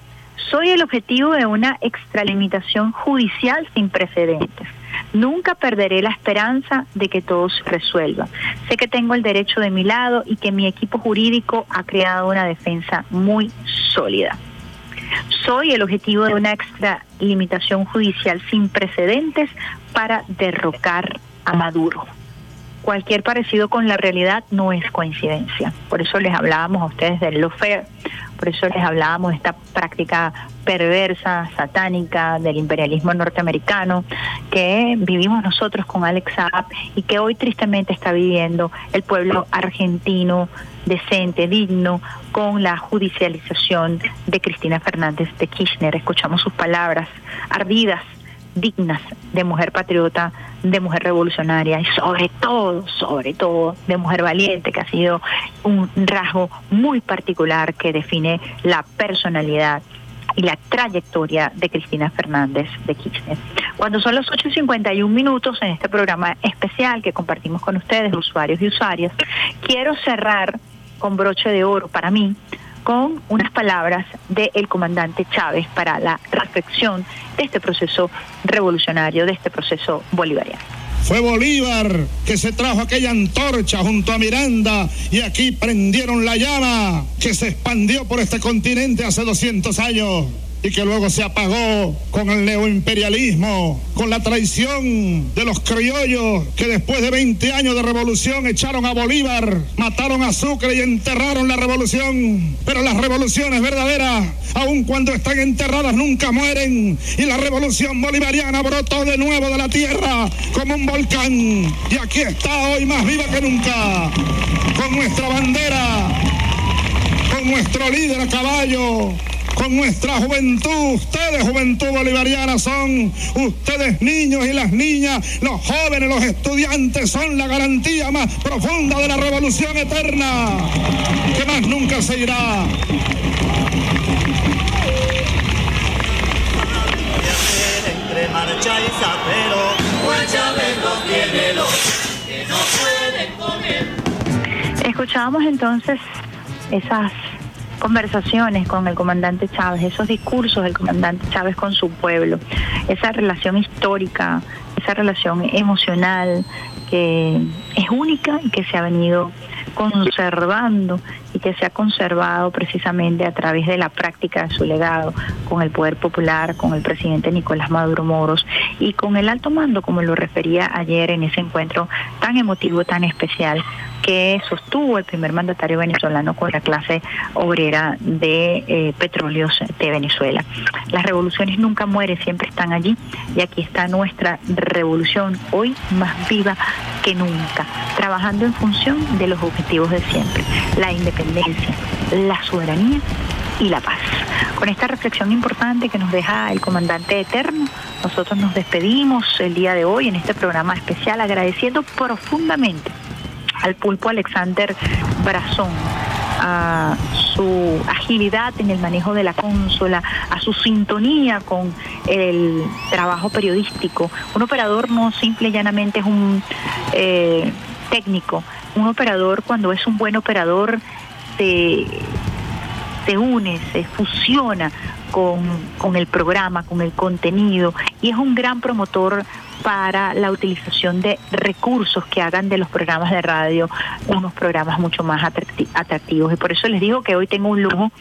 soy el objetivo de una extralimitación judicial sin precedentes. Nunca perderé la esperanza de que todo se resuelva. Sé que tengo el derecho de mi lado y que mi equipo jurídico ha creado una defensa muy sólida. Soy el objetivo de una extralimitación judicial sin precedentes para derrocar a Maduro. Cualquier parecido con la realidad no es coincidencia. Por eso les hablábamos a ustedes del lawfare, por eso les hablábamos de esta práctica perversa, satánica del imperialismo norteamericano que vivimos nosotros con Alex Saab y que hoy tristemente está viviendo el pueblo argentino decente, digno, con la judicialización de Cristina Fernández de Kirchner. Escuchamos sus palabras ardidas dignas de mujer patriota, de mujer revolucionaria y sobre todo, sobre todo de mujer valiente, que ha sido un rasgo muy particular que define la personalidad y la trayectoria de Cristina Fernández de Kirchner. Cuando son los 8 y 51 minutos en este programa especial que compartimos con ustedes, usuarios y usuarias, quiero cerrar con broche de oro para mí con unas palabras del comandante Chávez para la reflexión de este proceso revolucionario, de este proceso bolivariano. Fue Bolívar que se trajo aquella antorcha junto a Miranda y aquí prendieron la llama que se expandió por este continente hace 200 años y que luego se apagó con el neoimperialismo, con la traición de los criollos que después de 20 años de revolución echaron a Bolívar, mataron a Sucre y enterraron la revolución. Pero las revoluciones verdaderas, aun cuando están enterradas, nunca mueren. Y la revolución bolivariana brotó de nuevo de la tierra como un volcán. Y aquí está hoy más viva que nunca, con nuestra bandera, con nuestro líder a caballo con nuestra juventud. Ustedes, juventud bolivariana, son ustedes niños y las niñas, los jóvenes, los estudiantes, son la garantía más profunda de la revolución eterna, que más nunca se irá. Marcha y zapero, Guayabelo tiene los que no pueden comer. Escuchábamos entonces esas conversaciones con el comandante Chávez, esos discursos del comandante Chávez con su pueblo, esa relación histórica, esa relación emocional que es única y que se ha venido conservando y que se ha conservado precisamente a través de la práctica de su legado con el poder popular, con el presidente Nicolás Maduro Moros y con el alto mando, como lo refería ayer en ese encuentro tan emotivo, tan especial que sostuvo el primer mandatario venezolano con la clase obrera de eh, petróleos de Venezuela. Las revoluciones nunca mueren, siempre están allí y aquí está nuestra revolución hoy más viva que nunca, trabajando en función de los objetivos de siempre, la independencia, la soberanía y la paz. Con esta reflexión importante que nos deja el comandante eterno, nosotros nos despedimos el día de hoy en este programa especial agradeciendo profundamente al pulpo Alexander Brazón, a su agilidad en el manejo de la consola, a su sintonía con el trabajo periodístico. Un operador no simple y llanamente es un eh, técnico. Un operador, cuando es un buen operador, se, se une, se fusiona con, con el programa, con el contenido y es un gran promotor para la utilización de recursos que hagan de los programas de radio unos programas mucho más atracti- atractivos. Y por eso les digo que hoy tengo un lujo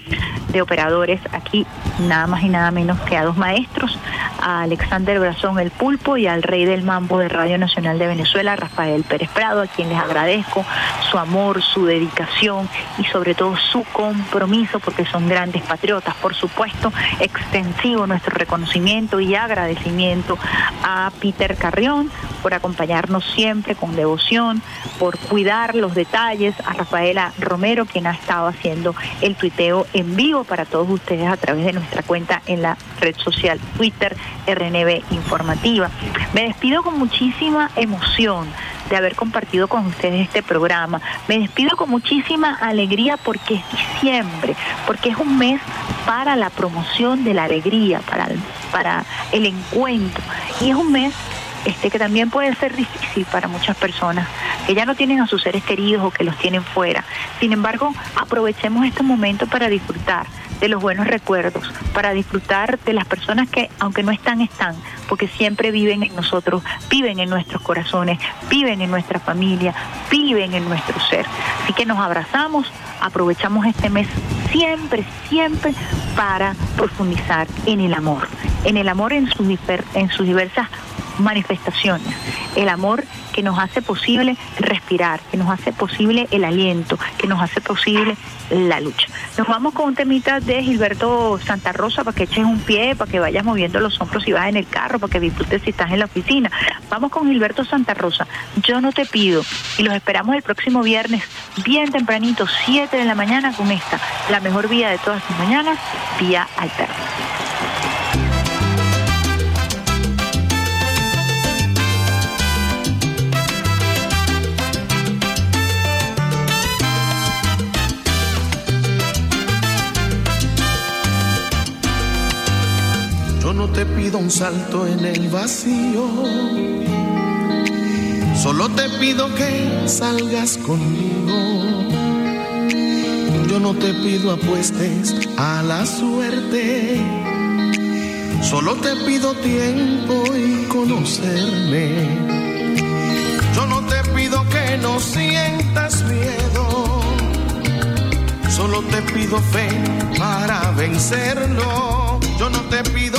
de operadores aquí, nada más y nada menos que a dos maestros, a Alexander Brazón el Pulpo y al rey del mambo de Radio Nacional de Venezuela, Rafael Pérez Prado, a quien les agradezco su amor, su dedicación y sobre todo su compromiso, porque son grandes patriotas. Por supuesto, extensivo nuestro reconocimiento y agradecimiento a Peter Carrión por acompañarnos siempre con devoción, por cuidar los detalles, a Rafaela Romero, quien ha estado haciendo el tuiteo en vivo para todos ustedes a través de nuestra cuenta en la red social Twitter RNB Informativa. Me despido con muchísima emoción de haber compartido con ustedes este programa. Me despido con muchísima alegría porque es diciembre, porque es un mes para la promoción de la alegría, para el, para el encuentro. Y es un mes este que también puede ser difícil para muchas personas que ya no tienen a sus seres queridos o que los tienen fuera. Sin embargo, aprovechemos este momento para disfrutar de los buenos recuerdos, para disfrutar de las personas que, aunque no están, están, porque siempre viven en nosotros, viven en nuestros corazones, viven en nuestra familia, viven en nuestro ser. Así que nos abrazamos, aprovechamos este mes siempre, siempre para profundizar en el amor, en el amor en sus, en sus diversas manifestaciones, el amor que nos hace posible respirar, que nos hace posible el aliento, que nos hace posible la lucha. Nos vamos con un temita de Gilberto Santa Rosa para que eches un pie, para que vayas moviendo los hombros si vas en el carro, para que disfrutes si estás en la oficina. Vamos con Gilberto Santa Rosa. Yo no te pido. Y los esperamos el próximo viernes, bien tempranito, 7 de la mañana, con esta, la mejor vía de todas las mañanas, vía alterna. Yo no te pido un salto en el vacío, solo te pido que salgas conmigo. Yo no te pido apuestes a la suerte, solo te pido tiempo y conocerme. Yo no te pido que no sientas miedo, solo te pido fe para vencerlo. Yo no te pido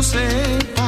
eu sei.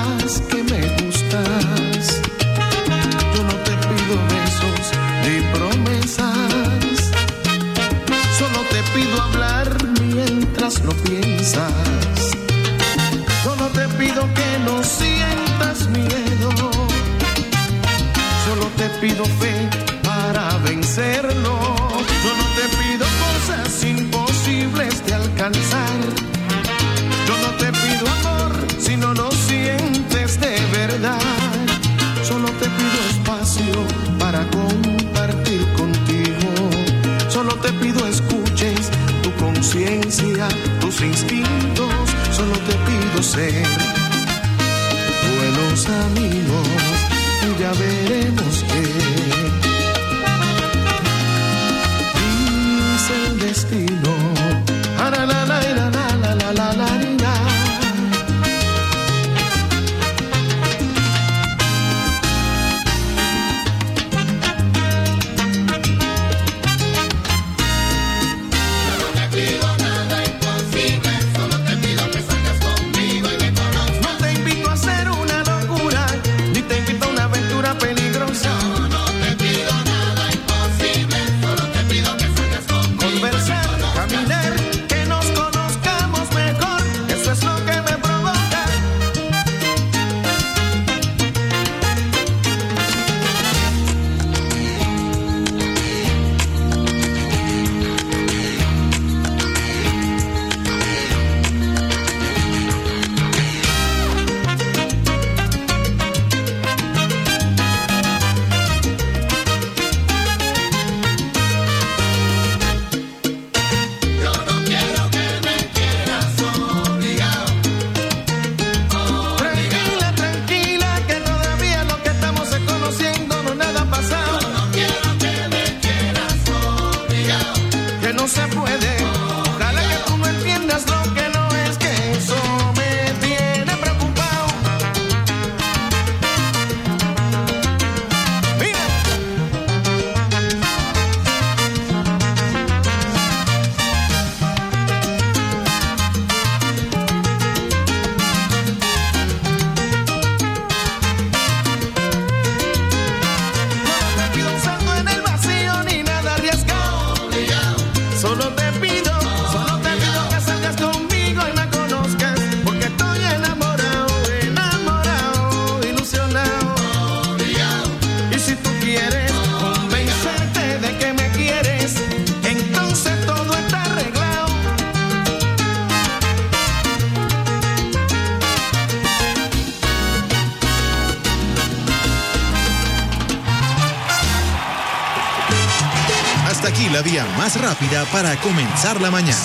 rápida para comenzar la mañana.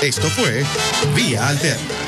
Esto fue Vía Alterna.